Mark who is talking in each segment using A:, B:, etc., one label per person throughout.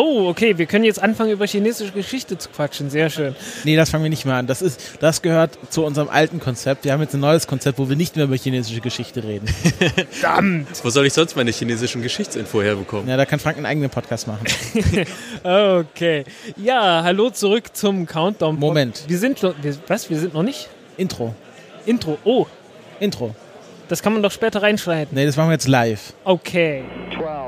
A: Oh, okay, wir können jetzt anfangen, über chinesische Geschichte zu quatschen. Sehr schön.
B: Nee, das fangen wir nicht mehr an. Das, ist, das gehört zu unserem alten Konzept. Wir haben jetzt ein neues Konzept, wo wir nicht mehr über chinesische Geschichte reden.
C: Verdammt! Wo soll ich sonst meine chinesischen Geschichtsinfo herbekommen?
B: Ja, da kann Frank einen eigenen Podcast machen.
A: okay. Ja, hallo zurück zum Countdown.
B: Moment.
A: Wir sind schon. Wir, was? Wir sind noch nicht?
B: Intro.
A: Intro. Oh,
B: Intro.
A: das kann man doch später reinschneiden.
B: Nee, das machen wir jetzt live.
A: Okay.
D: 12,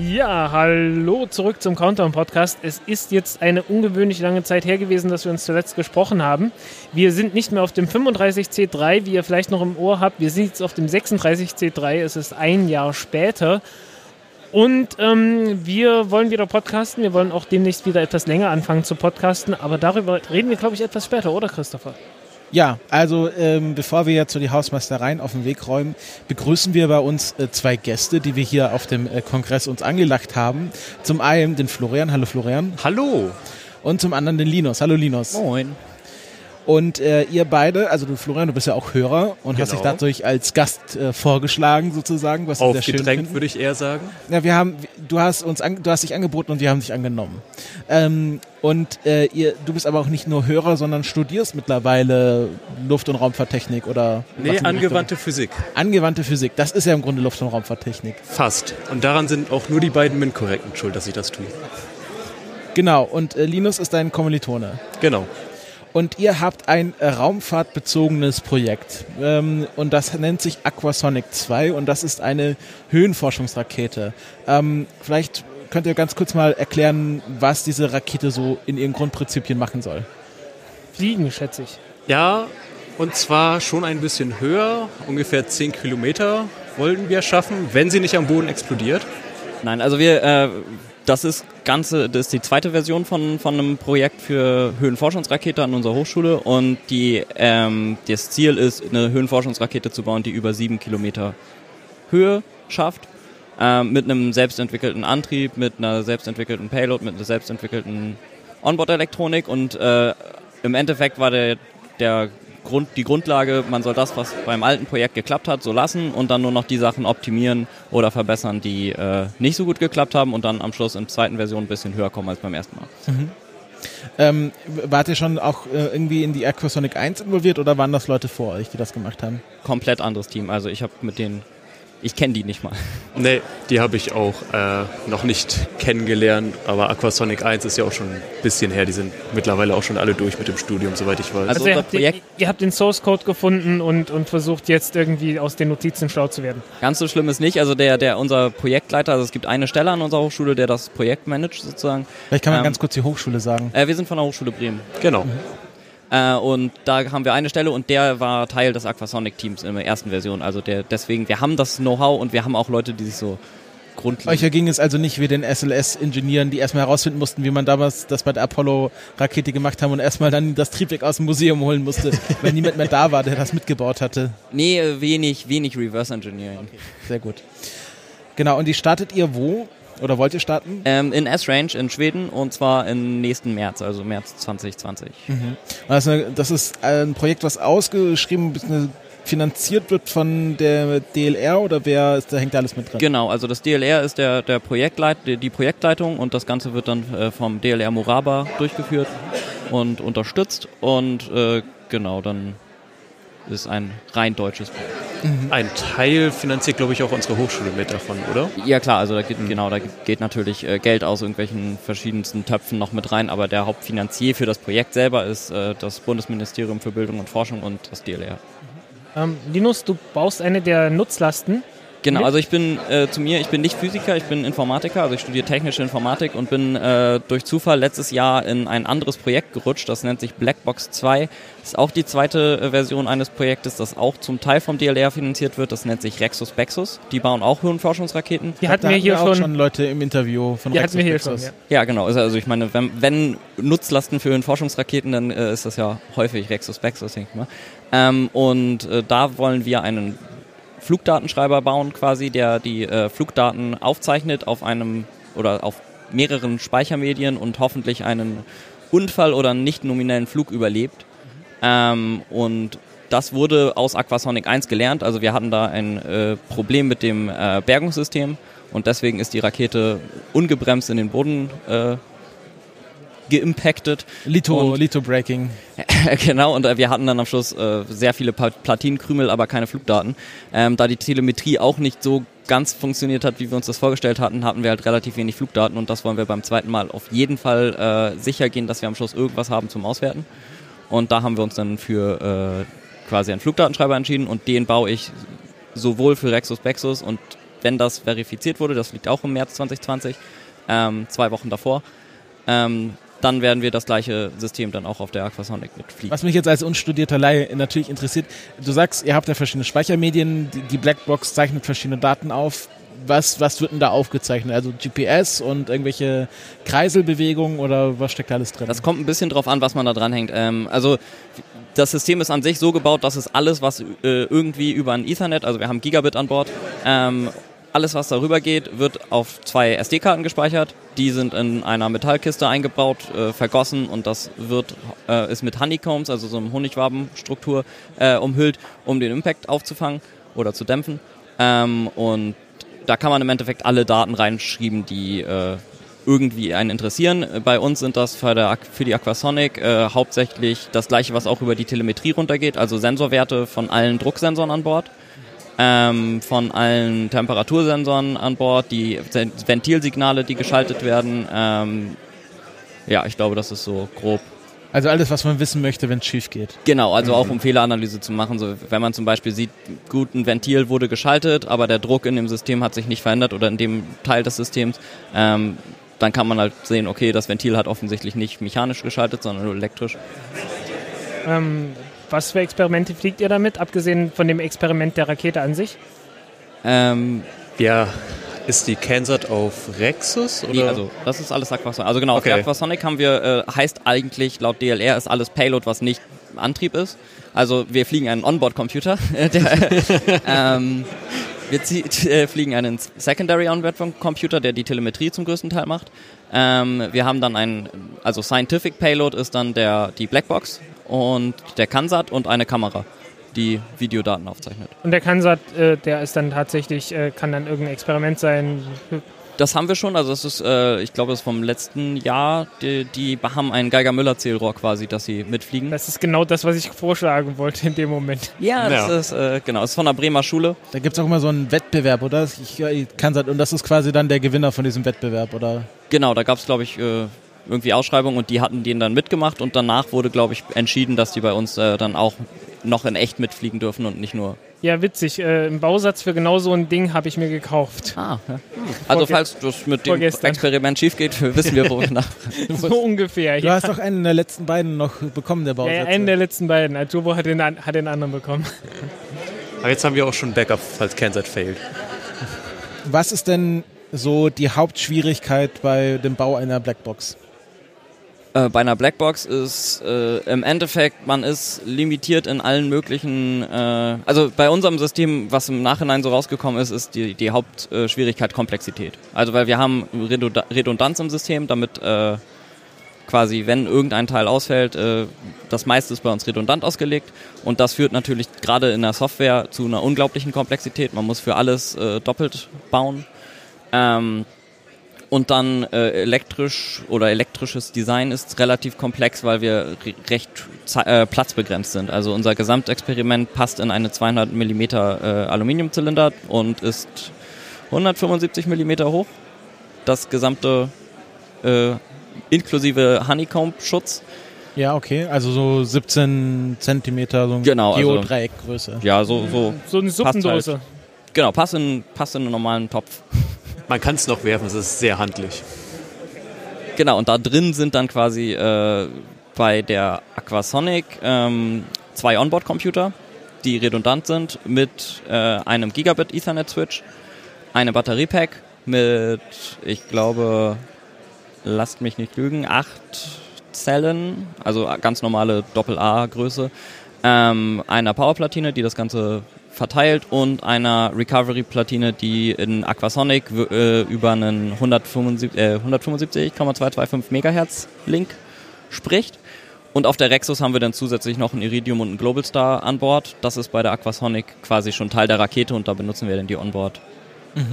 A: Ja, hallo zurück zum Countdown Podcast. Es ist jetzt eine ungewöhnlich lange Zeit her gewesen, dass wir uns zuletzt gesprochen haben. Wir sind nicht mehr auf dem 35C3, wie ihr vielleicht noch im Ohr habt. Wir sind jetzt auf dem 36C3. Es ist ein Jahr später. Und ähm, wir wollen wieder podcasten. Wir wollen auch demnächst wieder etwas länger anfangen zu podcasten. Aber darüber reden wir, glaube ich, etwas später, oder Christopher?
B: Ja, also ähm, bevor wir jetzt zu die Hausmeistereien auf den Weg räumen, begrüßen wir bei uns äh, zwei Gäste, die wir hier auf dem äh, Kongress uns angelacht haben. Zum einen den Florian, hallo Florian,
C: Hallo!
B: und zum anderen den Linus, hallo Linus.
C: Moin.
B: Und äh, ihr beide, also du Florian, du bist ja auch Hörer und hast dich
C: Genau.
B: dadurch als Gast äh, vorgeschlagen sozusagen, was wir sehr schön finden.
C: würde ich eher sagen.
B: Ja, wir haben, du hast uns, an, du hast dich angeboten und wir haben dich angenommen. Ähm, und äh, ihr, du bist aber auch nicht nur Hörer, sondern studierst mittlerweile Luft- und Raumfahrttechnik oder
C: Nee, angewandte Physik.
B: Richtung? angewandte Physik. Das ist ja im Grunde Luft- und Raumfahrttechnik.
C: Fast. Und daran sind auch nur die beiden MINT-Korrekten schuld, dass ich das tue.
B: Genau. Und äh, Linus ist dein Kommilitone.
C: Genau.
B: Und ihr habt ein raumfahrtbezogenes Projekt. Ähm, und das nennt sich Aquasonic 2 und das ist eine Höhenforschungsrakete. Ähm, vielleicht könnt ihr ganz kurz mal erklären, was diese Rakete so in ihren Grundprinzipien machen soll.
A: Fliegen, schätze ich.
C: Ja, und zwar schon ein bisschen höher, ungefähr 10 Kilometer wollten wir schaffen, wenn sie nicht am Boden explodiert.
E: Nein, also wir, äh, das ist ganze, das ist die zweite Version von, von einem Projekt für Höhenforschungsrakete an unserer Hochschule. Und die, ähm, das Ziel ist, eine Höhenforschungsrakete zu bauen, die über sieben Kilometer Höhe schafft, ähm, mit einem selbstentwickelten Antrieb, mit einer selbstentwickelten Payload, mit einer selbstentwickelten Onboard-Elektronik. Und äh, im Endeffekt war der, der Grund, die Grundlage, man soll das, was beim alten Projekt geklappt hat, so lassen und dann nur noch die Sachen optimieren oder verbessern, die äh, nicht so gut geklappt haben und dann am Schluss in der zweiten Version ein bisschen höher kommen als beim ersten Mal.
B: Ähm, wart ihr schon auch äh, irgendwie in die Aquasonic 1 involviert oder waren das Leute vor euch, die das gemacht haben?
E: Komplett anderes Team. Also ich habe mit denen, ich kenne die nicht mal.
C: Nee, die habe ich auch äh, noch nicht kennengelernt, aber Aquasonic 1 ist ja auch schon ein bisschen her. Die sind mittlerweile auch schon alle durch mit dem Studium, soweit ich weiß.
E: Also-
A: Also ihr habt, den, ihr habt den Source Code gefunden und, und versucht jetzt irgendwie aus den Notizen schlau zu werden.
E: Ganz so schlimm ist nicht. Also der, der unser Projektleiter, also es gibt eine Stelle an unserer Hochschule, der das Projekt managt sozusagen.
B: Vielleicht kann man
E: Ähm,
B: ganz kurz die Hochschule sagen.
E: Äh, wir sind von der Hochschule Bremen.
C: genau.
E: Äh, und da haben wir eine Stelle und der war Teil des Aquasonic-Teams in der ersten Version. Also der, deswegen, wir haben das Know-how und wir haben auch Leute, die sich so
B: Euch
E: grundlegend...
B: erging es also nicht wie den SLS-Ingenieuren, die erstmal herausfinden mussten, wie man damals das bei der Apollo-Rakete gemacht haben und erstmal dann das Triebwerk aus dem Museum holen musste, wenn niemand mehr da war, der das mitgebaut hatte.
E: Nee, wenig, wenig Reverse Engineering.
B: Sehr gut. Genau, und die startet ihr wo? Oder wollt ihr starten?
E: Ähm, in S-Range in Schweden und zwar im nächsten März, also März 2020.
B: Das ist, eine, das ist ein Projekt, was ausgeschrieben bzw. finanziert wird von der DLR oder wer ist, da hängt da alles mit drin?
E: Genau, also das DLR ist der, der Projektleit, die die Projektleitung und das Ganze wird dann äh, vom DLR Moraba durchgeführt und unterstützt und äh, genau, dann ist ein rein deutsches Projekt.
C: Ein Teil finanziert, glaube ich, auch unsere Hochschule mit davon, oder?
E: Ja klar, also da geht, genau, da geht natürlich äh, Geld aus irgendwelchen verschiedensten Töpfen noch mit rein, aber der Hauptfinanzier für das Projekt selber ist äh, das Bundesministerium für Bildung und Forschung und das DLR.
A: Ähm, Linus, du baust eine der Nutzlasten
E: Genau, also ich bin äh, zu mir, ich bin nicht Physiker, ich bin Informatiker, also ich studiere technische Informatik und bin äh, durch Zufall letztes Jahr in ein anderes Projekt gerutscht, das nennt sich Blackbox 2. Das ist auch die zweite äh, Version eines Projektes, das auch zum Teil vom DLR finanziert wird, das nennt sich Rexus Bexus. Die bauen auch Höhenforschungsraketen.
A: Die hatten wir hier
B: wir auch
A: schon.
B: schon Leute im Interview von
A: Die hatten wir hier
B: Rexus
A: schon.
B: Bexus.
A: Ja.
E: Ja, genau. Also also ich meine, wenn, wenn Nutzlasten für Höhenforschungsraketen, dann äh, ist das ja häufig Rexus Bexus, denke ich mal. Ähm, und äh, da wollen wir einen Flugdatenschreiber bauen, quasi, der die äh, Flugdaten aufzeichnet auf einem oder auf mehreren Speichermedien und hoffentlich einen Unfall oder einen nicht nominellen Flug überlebt. Ähm, und das wurde aus Aquasonic 1 gelernt. Also wir hatten da ein äh, Problem mit dem äh, Bergungssystem und deswegen ist die Rakete ungebremst in den Boden äh, geimpactet.
B: Lito,
E: Und-
B: Lito Breaking.
E: genau, und äh, wir hatten dann am Schluss äh, sehr viele Platinenkrümel, aber keine Flugdaten. Ähm, da die Telemetrie auch nicht so ganz funktioniert hat, wie wir uns das vorgestellt hatten, hatten wir halt relativ wenig Flugdaten und das wollen wir beim zweiten Mal auf jeden Fall äh, sicher gehen, dass wir am Schluss irgendwas haben zum Auswerten. Und da haben wir uns dann für äh, quasi einen Flugdatenschreiber entschieden und den baue ich sowohl für Rexus Bexus und wenn das verifiziert wurde, das liegt auch im März 2020, ähm, zwei Wochen davor, ähm, dann werden wir das gleiche System dann auch auf der Aquasonic mitfliegen.
B: Was mich jetzt als unstudierter Laie natürlich interessiert, du sagst, ihr habt ja verschiedene Speichermedien, die, Blackbox zeichnet verschiedene Daten auf. Was, was wird denn da aufgezeichnet? Also GPS und irgendwelche Kreiselbewegungen oder was steckt da alles drin?
E: Das kommt ein bisschen drauf an, was man da dranhängt. Ähm, also das System ist an sich so gebaut, dass es alles, was äh, irgendwie über ein Ethernet, also wir haben Gigabit an Bord, ähm, alles, was darüber geht, wird auf zwei SD-Karten gespeichert. Die sind in einer Metallkiste eingebaut, äh, vergossen und das wird äh, ist mit Honeycombs, also so einem Honigwabenstruktur, äh, umhüllt, um den Impact aufzufangen oder zu dämpfen. Ähm, und da kann man im Endeffekt alle Daten reinschreiben, die äh, irgendwie einen interessieren. Bei uns sind das für, der, für die Aquasonic äh, hauptsächlich das gleiche, was auch über die Telemetrie runtergeht, also Sensorwerte von allen Drucksensoren an Bord, ähm, von allen Temperatursensoren an Bord, die Ven- Ventilsignale, die geschaltet werden. Ähm, ja, ich glaube, das ist so grob
B: also alles, was man wissen möchte, wenn es schief geht.
E: Genau, also auch um Fehleranalyse zu machen. So, wenn man zum Beispiel sieht, gut, ein Ventil wurde geschaltet, aber der Druck in dem System hat sich nicht verändert oder in dem Teil des Systems, ähm, dann kann man halt sehen, okay, das Ventil hat offensichtlich nicht mechanisch geschaltet, sondern nur elektrisch.
A: Ähm, was für Experimente fliegt ihr damit, abgesehen von dem Experiment der Rakete an sich?
E: Ähm,
C: Ja, ist die Kansat auf Rexus? Oder?
E: nee, also das ist alles Aquasonic. Also genau,
C: Okay.
E: auf Aquasonic haben wir, äh, heißt eigentlich laut DLR ist alles Payload, was nicht Antrieb ist. Also wir fliegen einen Onboard-Computer, der, ähm, wir äh, fliegen einen Secondary Onboard-Computer, der die Telemetrie zum größten Teil macht. Ähm, wir haben dann einen, also Scientific Payload ist dann der, die Blackbox und der Kansat und eine Kamera, die Videodaten aufzeichnet.
A: Und der Kansat, äh, der ist dann tatsächlich, äh, kann dann irgendein Experiment sein.
E: Das haben wir schon, also das ist, äh, ich glaube, das ist vom letzten Jahr, die, die haben ein Geiger-Müller-Zählrohr quasi, dass sie mitfliegen.
A: Das ist genau das, was ich vorschlagen wollte in dem Moment.
E: Ja, das
C: Ja.
E: ist, äh, genau, das ist von der Bremer Schule.
B: Da gibt es auch immer so einen Wettbewerb, oder? Ich, ich halt, und das ist quasi dann der Gewinner von diesem Wettbewerb, oder?
E: Genau, da gab es, glaube ich, äh, irgendwie Ausschreibungen und die hatten den dann mitgemacht und danach wurde, glaube ich, entschieden, dass die bei uns äh, dann auch noch in echt mitfliegen dürfen und nicht nur.
A: Ja, witzig. Äh, Ein Bausatz für genau so ein Ding habe ich mir gekauft.
E: Ah, ja. Also falls das mit dem
A: vorgestern.
E: Experiment schief geht, wissen wir, wo wir nach.
A: So ungefähr.
B: Du
A: Ja.
B: hast doch einen der letzten beiden noch bekommen, der
A: Ja,
B: Bausätze.
A: ja, einen der letzten beiden. Ajobo hat den, hat den anderen bekommen.
C: Aber jetzt haben wir auch schon Backup, falls Kansat failt.
B: Was ist denn so die Hauptschwierigkeit bei dem Bau einer Blackbox?
E: Äh, bei einer Blackbox ist äh, im Endeffekt, man ist limitiert in allen möglichen, äh, also bei unserem System, was im Nachhinein so rausgekommen ist, ist die, die Hauptschwierigkeit Komplexität. Also weil wir haben Redunda- Redundanz im System, damit äh, quasi, wenn irgendein Teil ausfällt, äh, das meiste ist bei uns redundant ausgelegt und das führt natürlich gerade in der Software zu einer unglaublichen Komplexität. Man muss für alles äh, doppelt bauen. Und dann äh, elektrisch oder elektrisches Design ist relativ komplex, weil wir re recht äh, platzbegrenzt sind. Also unser Gesamtexperiment passt in eine 200 mm äh, Aluminiumzylinder und ist 175 mm hoch. Das gesamte äh, inklusive Honeycomb-Schutz.
B: Ja, okay, also so 17 Zentimeter, so ein
E: Genau, also-
B: Geodreieckgröße.
E: Ja, so, so
A: So eine
E: Passt halt.
A: Suppendose.
E: Genau, passt in, passt in einen normalen Topf.
C: Man kann es noch werfen, es ist sehr handlich.
E: Genau, und da drin sind dann quasi äh, bei der Aquasonic ähm, zwei Onboard-Computer, die redundant sind, mit äh, einem Gigabit Ethernet-Switch, einem Batteriepack mit, ich glaube, lasst mich nicht lügen, acht Zellen, also ganz normale Doppel-A-Größe, ähm, einer Powerplatine, die das Ganze verteilt und einer Recovery-Platine, die in Aquasonic äh, über einen 175,225 äh, 175 Megahertz Link spricht. Und auf der Rexus haben wir dann zusätzlich noch ein Iridium und ein Global Star an Bord. Das ist bei der Aquasonic quasi schon Teil der Rakete und da benutzen wir dann die Onboard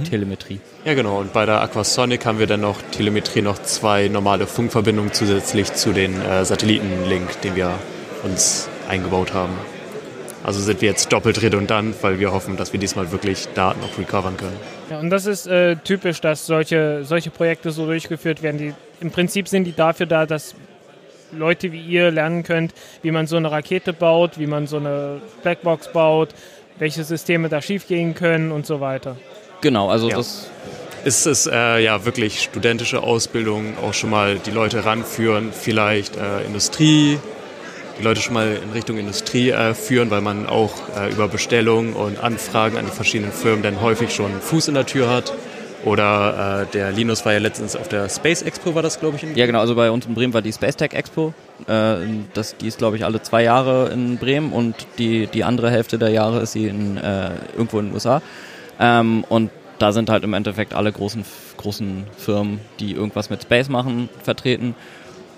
E: Telemetrie.
C: Ja, genau. Und bei der Aquasonic haben wir dann noch Telemetrie noch zwei normale Funkverbindungen zusätzlich zu den äh, Satellitenlink, den wir uns eingebaut haben. Also sind wir jetzt doppelt redundant, weil wir hoffen, dass wir diesmal wirklich Daten auch recovern können.
A: Ja, und das ist äh, typisch, dass solche, solche Projekte so durchgeführt werden. Die, Im Prinzip sind die dafür da, dass Leute wie ihr lernen könnt, wie man so eine Rakete baut, wie man so eine Blackbox baut, welche Systeme da schiefgehen können und so weiter.
E: Genau, also
C: Ja.
E: das
C: Ist es äh, ja wirklich studentische Ausbildung, auch schon mal die Leute ranführen, vielleicht äh, Industrie, die Leute schon mal in Richtung Industrie äh, führen, weil man auch äh, über Bestellungen und Anfragen an die verschiedenen Firmen dann häufig schon Fuß in der Tür hat. Oder äh, der Linus war ja letztens auf der Space Expo, war das glaube ich?
E: Ja, genau. Also bei uns in Bremen war die Space Tech Expo. Äh, das, die ist, glaube ich, alle zwei Jahre in Bremen und die, die andere Hälfte der Jahre ist sie in, äh, irgendwo in den USA. Ähm, und da sind halt im Endeffekt alle großen, großen Firmen, die irgendwas mit Space machen, vertreten.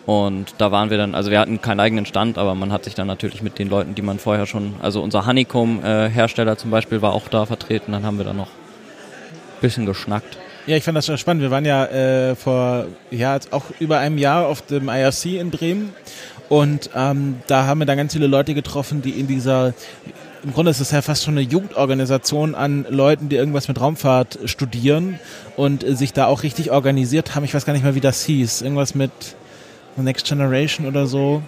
E: Und da waren wir dann, also wir hatten keinen eigenen Stand, aber man hat sich dann natürlich mit den Leuten, die man vorher schon, also unser Honeycomb-Hersteller zum Beispiel war auch da vertreten, dann haben wir da noch ein bisschen geschnackt.
B: Ja, ich fand das schon spannend. Wir waren ja äh, vor ja auch über einem Jahr auf dem IRC in Bremen und ähm, da haben wir dann ganz viele Leute getroffen, die in dieser im Grunde ist es ja fast schon eine Jugendorganisation an Leuten, die irgendwas mit Raumfahrt studieren und äh, sich da auch richtig organisiert haben. Ich weiß gar nicht mehr, wie das hieß. Irgendwas mit Next Generation oder so.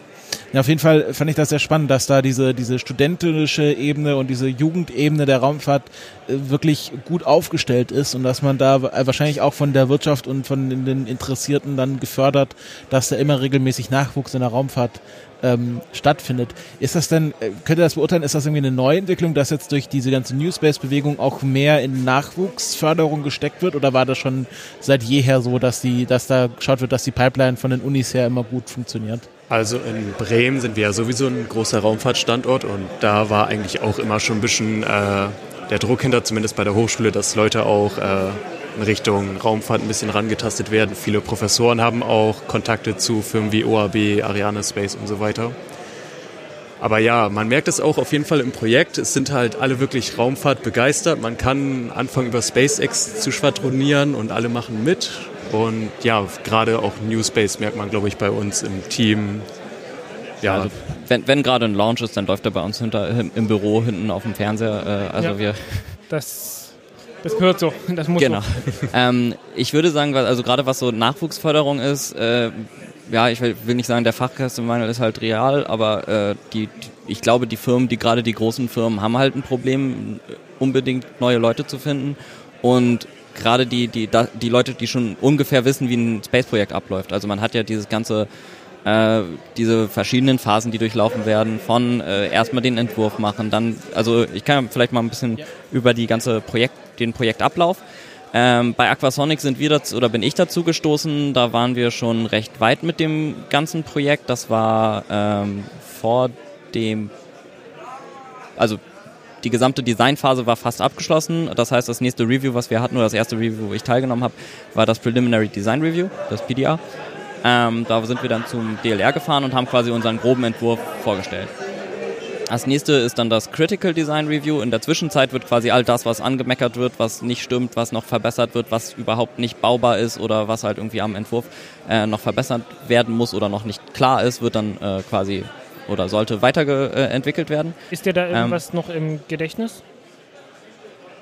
B: Ja, auf jeden Fall fand ich das sehr spannend, dass da diese, diese studentische Ebene und diese Jugendebene der Raumfahrt äh, wirklich gut aufgestellt ist und dass man da äh, wahrscheinlich auch von der Wirtschaft und von den- den Interessierten dann gefördert, dass da immer regelmäßig Nachwuchs in der Raumfahrt ähm, stattfindet. Ist das denn, äh, könnt ihr das beurteilen, ist das irgendwie eine Neuentwicklung, dass jetzt durch diese ganze New Space-Bewegung auch mehr in Nachwuchsförderung gesteckt wird oder war das schon seit jeher so, dass die, dass da geschaut wird, dass die Pipeline von den Unis her immer gut funktioniert?
C: Also in Bremen sind wir ja sowieso ein großer Raumfahrtstandort und da war eigentlich auch immer schon ein bisschen äh, der Druck hinter, zumindest bei der Hochschule, dass Leute auch äh, in Richtung Raumfahrt ein bisschen rangetastet werden. Viele Professoren haben auch Kontakte zu Firmen wie OAB, Ariane Space und so weiter. Aber ja, man merkt es auch auf jeden Fall im Projekt. Es sind halt alle wirklich Raumfahrt begeistert. Man kann anfangen über SpaceX zu schwadronieren und alle machen mit. Und ja, gerade auch New Space merkt man, glaube ich, bei uns im Team. Ja,
E: Also wenn, wenn gerade ein Launch ist, dann läuft er bei uns hinter, im, Büro hinten auf dem Fernseher. Äh, also
A: Ja.
E: wir
A: Das, das gehört so. Das muss
E: Genau.
A: so.
E: ähm, ich würde sagen, also gerade was so Nachwuchsförderung ist, äh, ja, ich will, nicht sagen, der Fachkräftemangel ist halt real, aber äh, die, ich glaube, die Firmen, die gerade die großen Firmen haben halt ein Problem, unbedingt neue Leute zu finden und gerade die, die, die Leute, die schon ungefähr wissen, wie ein Space-Projekt abläuft. Also man hat ja dieses ganze äh, diese verschiedenen Phasen, die durchlaufen werden, von äh, erstmal den Entwurf machen, dann, also ich kann ja vielleicht mal ein bisschen über die ganze Projekt, den Projektablauf. Ähm, bei Aquasonic sind wir dazu, oder bin ich dazu gestoßen, da waren wir schon recht weit mit dem ganzen Projekt. Das war ähm, vor dem, also die gesamte Designphase war fast abgeschlossen. Das heißt, das nächste Review, was wir hatten, oder das erste Review, wo ich teilgenommen habe, war das Preliminary Design Review, das PDR. Ähm, da sind wir dann zum DLR gefahren und haben quasi unseren groben Entwurf vorgestellt. Das nächste ist dann das Critical Design Review. In der Zwischenzeit wird quasi all das, was angemeckert wird, was nicht stimmt, was noch verbessert wird, was überhaupt nicht baubar ist oder was halt irgendwie am Entwurf äh, noch verbessert werden muss oder noch nicht klar ist, wird dann äh, quasi oder sollte weiterentwickelt werden.
A: Ist dir da irgendwas noch im Gedächtnis?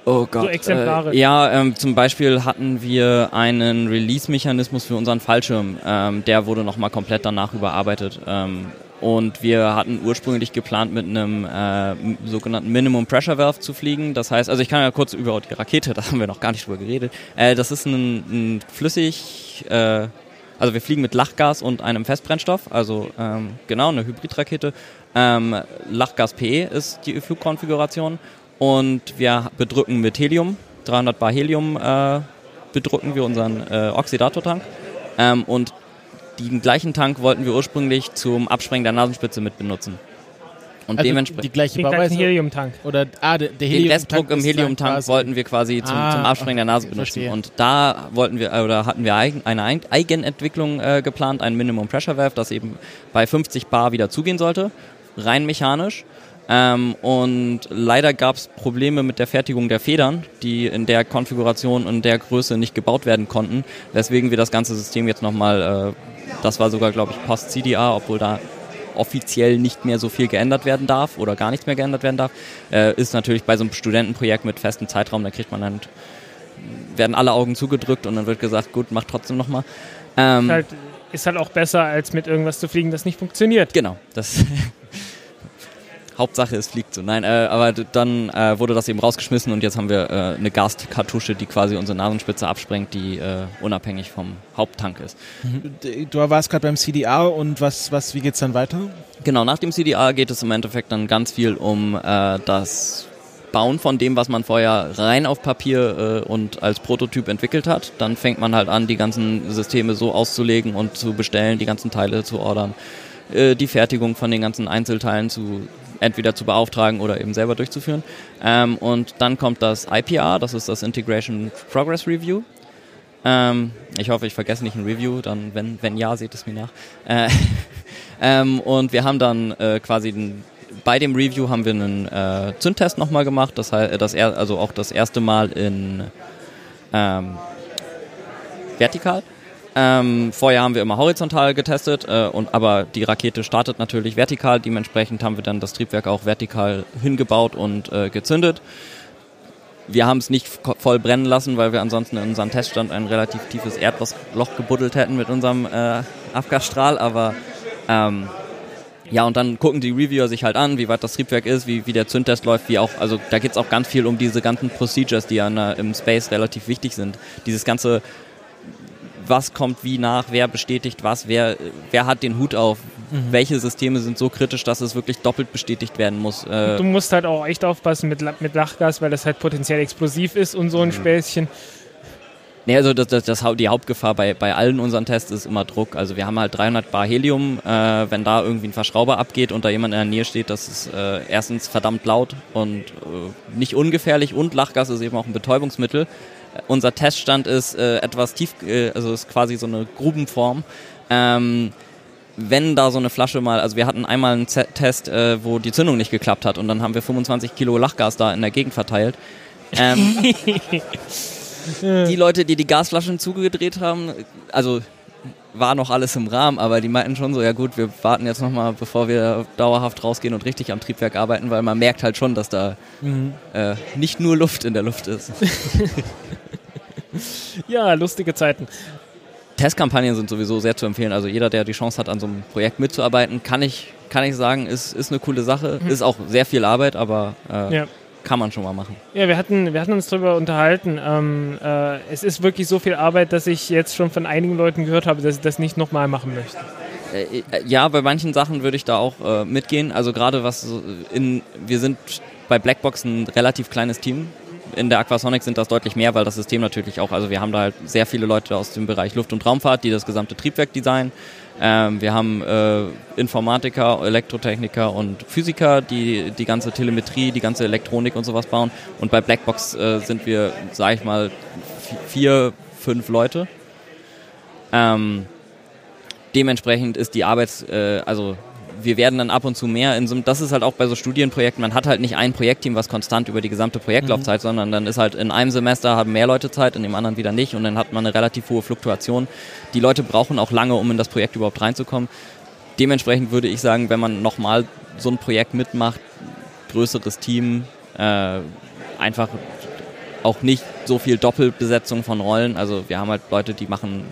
E: Oh Gott.
A: So Exemplare.
E: Äh, ja, ähm, zum Beispiel hatten wir einen Release-Mechanismus für unseren Fallschirm. Ähm, der wurde nochmal komplett danach überarbeitet. Ähm, und wir hatten ursprünglich geplant, mit einem äh, sogenannten Minimum Pressure Valve zu fliegen. Das heißt, also ich kann ja kurz über die Rakete, da haben wir noch gar nicht drüber geredet. Äh, das ist ein, ein flüssig, äh, also wir fliegen mit Lachgas und einem Festbrennstoff, also ähm, genau eine Hybridrakete. Ähm, Lachgas PE ist die Flugkonfiguration und wir bedrücken mit Helium, 300 Bar Helium äh, bedrücken wir unseren äh, Oxidatortank. Ähm, und den gleichen Tank wollten wir ursprünglich zum Absprengen der Nasenspitze mit benutzen. Und
B: Also
E: dementsprechend
B: die gleiche
A: Den gleichen
B: Bauweise?
A: Heliumtank.
B: Oder, ah, der, der
E: den
B: Heliumtank
E: Restdruck im Heliumtank wollten wir quasi zum,
B: Ah,
E: zum Absprengen der Nase
B: okay,
E: benutzen.
B: verstehe.
E: Und da wollten wir äh, oder hatten wir eine Eig- Eigenentwicklung äh, geplant, ein Minimum Pressure Valve, das eben bei 50 Bar wieder zugehen sollte, rein mechanisch. Ähm, und leider gab es Probleme mit der Fertigung der Federn, die in der Konfiguration und der Größe nicht gebaut werden konnten, weswegen wir das ganze System jetzt nochmal, äh, das war sogar, glaube ich, Post-CDA, obwohl da offiziell nicht mehr so viel geändert werden darf oder gar nichts mehr geändert werden darf, äh, ist natürlich bei so einem Studentenprojekt mit festem Zeitraum, da kriegt man dann, werden alle Augen zugedrückt und dann wird gesagt, gut, mach trotzdem nochmal. Ähm,
A: Halt, ist halt auch besser, als mit irgendwas zu fliegen, das nicht funktioniert.
E: Genau, das Hauptsache es fliegt so. Nein, äh, aber dann äh, wurde das eben rausgeschmissen und jetzt haben wir äh, eine Gaskartusche, die quasi unsere Nasenspitze absprengt, die äh, unabhängig vom Haupttank ist.
B: Du warst gerade beim CDA und was, was, wie geht's dann weiter?
E: Genau, nach dem CDA geht es im Endeffekt dann ganz viel um äh, das Bauen von dem, was man vorher rein auf Papier äh, und als Prototyp entwickelt hat. Dann fängt man halt an, die ganzen Systeme so auszulegen und zu bestellen, die ganzen Teile zu ordern, äh, die Fertigung von den ganzen Einzelteilen zu entweder zu beauftragen oder eben selber durchzuführen. Ähm, und dann kommt das IPR, das ist das Integration Progress Review. Ähm, ich hoffe, ich vergesse nicht ein Review, dann wenn, wenn ja, seht es mir nach. Äh, ähm, und wir haben dann äh, quasi den, bei dem Review haben wir einen äh, Zündtest nochmal gemacht, das das also auch das erste Mal in ähm, vertikal. Ähm, vorher haben wir immer horizontal getestet, äh, und, aber die Rakete startet natürlich vertikal. Dementsprechend haben wir dann das Triebwerk auch vertikal hingebaut und äh, gezündet. Wir haben es nicht voll brennen lassen, weil wir ansonsten in unserem Teststand ein relativ tiefes Erdloch gebuddelt hätten mit unserem äh, Abgasstrahl. Aber ähm, ja, und dann gucken die Reviewer sich halt an, wie weit das Triebwerk ist, wie, wie der Zündtest läuft, wie auch, also da geht es auch ganz viel um diese ganzen Procedures, die ja in, im Space relativ wichtig sind. Dieses ganze was kommt wie nach, wer bestätigt was, wer, wer hat den Hut auf, welche Systeme sind so kritisch, dass es wirklich doppelt bestätigt werden muss. Äh,
A: Du musst halt auch echt aufpassen mit, mit Lachgas, weil das halt potenziell explosiv ist und so ein Späßchen.
E: nee, also das, das, das, die Hauptgefahr bei, bei allen unseren Tests ist immer Druck. Also wir haben halt 300 Bar Helium, äh, wenn da irgendwie ein Verschrauber abgeht und da jemand in der Nähe steht, das ist äh, erstens verdammt laut und äh, nicht ungefährlich und Lachgas ist eben auch ein Betäubungsmittel. Unser Teststand ist äh, etwas tief, äh, also ist quasi so eine Grubenform. Ähm, wenn da so eine Flasche mal, also wir hatten einmal einen Z Test, äh, wo die Zündung nicht geklappt hat und dann haben wir 25 Kilo Lachgas da in der Gegend verteilt. Ähm, die Leute, die die Gasflaschen zugedreht haben, also war noch alles im Rahmen, aber die meinten schon so, ja gut, wir warten jetzt nochmal, bevor wir dauerhaft rausgehen und richtig am Triebwerk arbeiten, weil man merkt halt schon, dass da äh, nicht nur Luft in der Luft ist.
A: Ja, lustige Zeiten.
E: Testkampagnen sind sowieso sehr zu empfehlen. Also jeder, der die Chance hat, an so einem Projekt mitzuarbeiten, kann ich, kann ich sagen, ist, ist eine coole Sache. Ist auch sehr viel Arbeit, aber äh,
A: Ja.
E: Kann man schon mal machen.
A: Ja, wir hatten, wir hatten uns darüber unterhalten. Ähm, äh, es ist wirklich so viel Arbeit, dass ich jetzt schon von einigen Leuten gehört habe, dass sie das nicht nochmal machen möchten.
E: Äh, äh, ja, bei manchen Sachen würde ich da auch äh, mitgehen. Also gerade was in, wir sind bei Blackbox ein relativ kleines Team. In der Aquasonic sind das deutlich mehr, weil das System natürlich auch, also wir haben da halt sehr viele Leute aus dem Bereich Luft- und Raumfahrt, die das gesamte Triebwerk designen. Ähm, wir haben äh, Informatiker, Elektrotechniker und Physiker, die die ganze Telemetrie, die ganze Elektronik und sowas bauen. Und bei Blackbox äh, sind wir, sage ich mal, vier, fünf Leute. Ähm, dementsprechend ist die Arbeits, äh, also wir werden dann ab und zu mehr in so einem, das ist halt auch bei so Studienprojekten, man hat halt nicht ein Projektteam, was konstant über die gesamte Projektlaufzeit, sondern dann ist halt in einem Semester haben mehr Leute Zeit, in dem anderen wieder nicht und dann hat man eine relativ hohe Fluktuation. Die Leute brauchen auch lange, um in das Projekt überhaupt reinzukommen. Dementsprechend würde ich sagen, wenn man nochmal so ein Projekt mitmacht, größeres Team, äh, einfach auch nicht so viel Doppelbesetzung von Rollen. Also wir haben halt Leute, die machen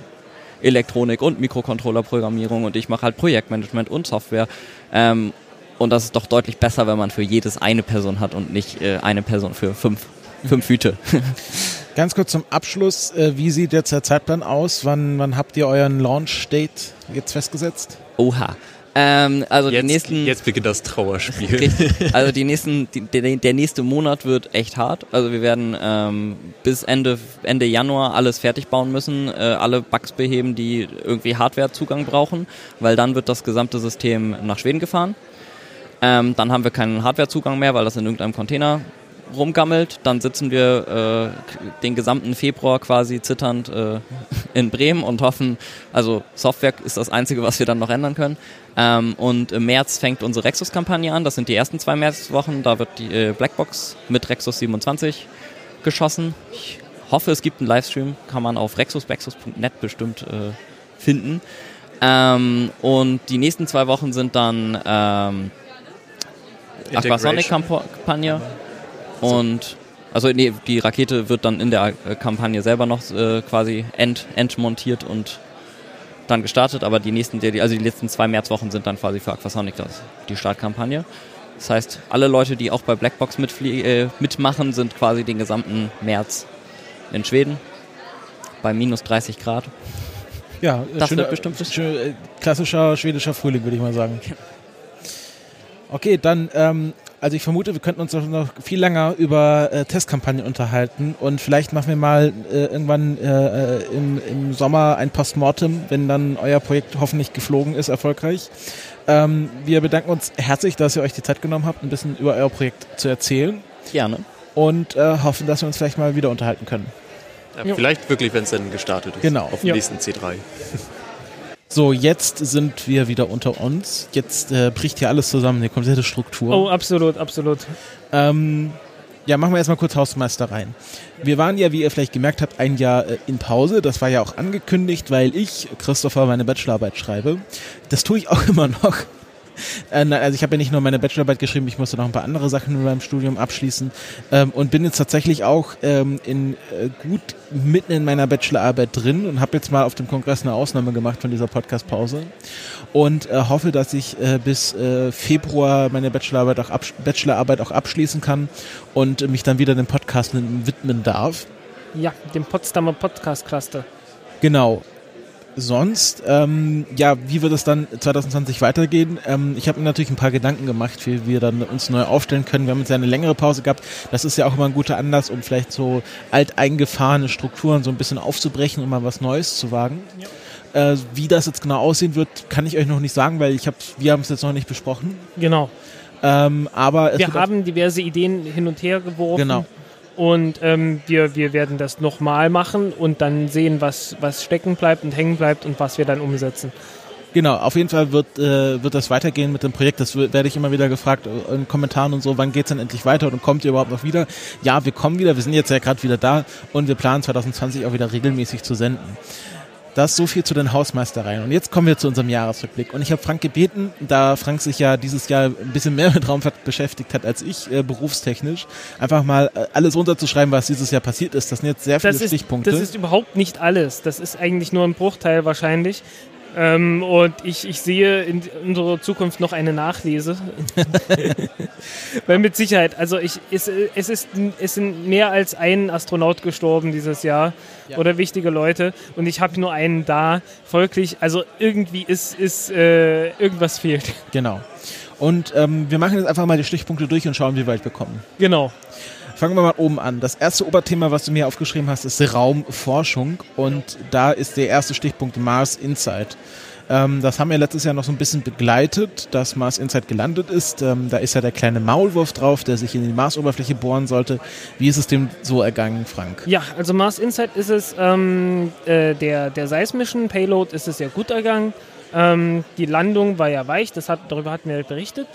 E: Elektronik und Mikrocontroller-Programmierung und ich mache halt Projektmanagement und Software. Ähm, und das ist doch deutlich besser, wenn man für jedes eine Person hat und nicht äh, eine Person für fünf, fünf Hüte.
B: Ganz kurz zum Abschluss, äh, wie sieht jetzt der Zeitplan aus? Wann, wann habt ihr euren Launch-Date jetzt festgesetzt?
E: Oha. Ähm, also
C: Jetzt,
E: die nächsten,
C: jetzt beginnt das Trauerspiel.
E: Richtig. Also die nächsten, die, der, der nächste Monat wird echt hart. Also wir werden ähm, bis Ende Ende Januar alles fertig bauen müssen, äh, alle Bugs beheben, die irgendwie Hardwarezugang brauchen, weil dann wird das gesamte System nach Schweden gefahren. Ähm, dann haben wir keinen Hardwarezugang mehr, weil das in irgendeinem Container rumgammelt. Dann sitzen wir äh, den gesamten Februar quasi zitternd äh, in Bremen und hoffen, also Software ist das Einzige, was wir dann noch ändern können. Ähm, und im März fängt unsere Rexus-Kampagne an. Das sind die ersten zwei Märzwochen. Da wird die äh, Blackbox mit Rexus 27 geschossen. Ich hoffe, es gibt einen Livestream. Kann man auf rexusbexus.net bestimmt äh, finden. Ähm, und die nächsten zwei Wochen sind dann ähm, Aquasonic-Kampagne. Und also nee, die Rakete wird dann in der äh, Kampagne selber noch äh, quasi ent, entmontiert und dann gestartet, aber die nächsten, also die letzten zwei Märzwochen sind dann quasi für Aquasonic das, die Startkampagne. Das heißt, alle Leute, die auch bei Blackbox äh, mitmachen, sind quasi den gesamten März in Schweden bei minus 30 Grad.
B: Ja,
E: Das
B: schöner-
E: wird bestimmt
B: schön- äh, klassischer schwedischer Frühling, würde ich mal sagen. Okay, dann, ähm, also ich vermute, wir könnten uns noch- noch viel länger über äh, Testkampagnen unterhalten und vielleicht machen wir mal äh, irgendwann äh, äh, im, im Sommer ein Postmortem, wenn dann euer Projekt hoffentlich geflogen ist, erfolgreich. Ähm, wir bedanken uns herzlich, dass ihr euch die Zeit genommen habt, ein bisschen über euer Projekt zu erzählen
E: Gerne.
B: und äh, hoffen, dass wir uns vielleicht mal wieder unterhalten können.
C: Ja, vielleicht wirklich, wenn es dann gestartet ist.
B: Genau.
C: Auf dem nächsten C3.
B: So, jetzt sind wir wieder unter uns. Jetzt äh, bricht hier alles zusammen, die komplette Struktur.
A: Oh, absolut, absolut.
B: Ähm, ja, machen wir erstmal kurz Hausmeister rein. Wir waren ja, wie ihr vielleicht gemerkt habt, ein Jahr äh, in Pause. Das war ja auch angekündigt, weil ich, Christopher, meine Bachelorarbeit schreibe. Das tue ich auch immer noch. Äh, also ich habe ja nicht nur meine Bachelorarbeit geschrieben, ich musste noch ein paar andere Sachen in meinem Studium abschließen ähm, und bin jetzt tatsächlich auch ähm, in äh, gut mitten in meiner Bachelorarbeit drin und habe jetzt mal auf dem Kongress eine Ausnahme gemacht von dieser Podcast-Pause und äh, hoffe, dass ich äh, bis äh, Februar meine Bachelorarbeit auch, Bachelorarbeit auch abschließen kann und mich dann wieder dem Podcast widmen darf.
A: Ja, dem Potsdamer Podcast Cluster.
B: Genau. Sonst, ähm, ja, wie wird es dann 2020 weitergehen? Ähm, ich habe mir natürlich ein paar Gedanken gemacht, wie wir dann uns neu aufstellen können. Wir haben jetzt ja eine längere Pause gehabt. Das ist ja auch immer ein guter Anlass, um vielleicht so alteingefahrene Strukturen so ein bisschen aufzubrechen und mal was Neues zu wagen. Äh, wie das jetzt genau aussehen wird, kann ich euch noch nicht sagen, weil ich hab, wir haben es jetzt noch nicht besprochen.
A: Genau.
B: Ähm, aber es
A: Wir haben diverse Ideen hin und her geworfen.
B: Genau.
A: Und ähm, wir, wir werden das nochmal machen und dann sehen, was, was stecken bleibt und hängen bleibt und was wir dann umsetzen.
B: Genau, auf jeden Fall wird, äh, wird das weitergehen mit dem Projekt. Das werde ich immer wieder gefragt äh, in Kommentaren und so, wann geht's denn endlich weiter und kommt ihr überhaupt noch wieder? Ja, wir kommen wieder, wir sind jetzt ja gerade wieder da und wir planen 2020 auch wieder regelmäßig zu senden. Das so viel zu den Hausmeistereien. Und jetzt kommen wir zu unserem Jahresrückblick. Und ich habe Frank gebeten, da Frank sich ja dieses Jahr ein bisschen mehr mit Raumfahrt beschäftigt hat als ich, äh, berufstechnisch, einfach mal äh, alles runterzuschreiben, was dieses Jahr passiert ist. Das sind jetzt sehr viele
A: Das ist,
B: Stichpunkte.
A: das ist überhaupt nicht alles. Das ist eigentlich nur ein Bruchteil wahrscheinlich. Ähm, und ich, ich sehe in unserer Zukunft noch eine Nachlese. Weil mit Sicherheit, also ich, es, es, ist, es sind mehr als ein Astronaut gestorben dieses Jahr
B: Ja.
A: oder wichtige Leute und ich habe nur einen da. Folglich, also irgendwie ist, ist äh, irgendwas fehlt.
B: Genau. Und ähm, wir machen jetzt einfach mal die Stichpunkte durch und schauen, wie weit wir kommen.
A: Genau.
B: Fangen wir mal oben an. Das erste Oberthema, was du mir aufgeschrieben hast, ist Raumforschung. Und da ist der erste Stichpunkt Mars Insight. Ähm, das haben wir letztes Jahr noch so ein bisschen begleitet, dass Mars Insight gelandet ist. Ähm, da ist ja der kleine Maulwurf drauf, der sich in die Marsoberfläche bohren sollte. Wie ist es dem so ergangen, Frank?
A: Ja, also Mars Insight ist es, ähm, äh, der, der seismischen Payload ist es sehr gut ergangen. Ähm, die Landung war ja weich, das hat, darüber hatten wir berichtet.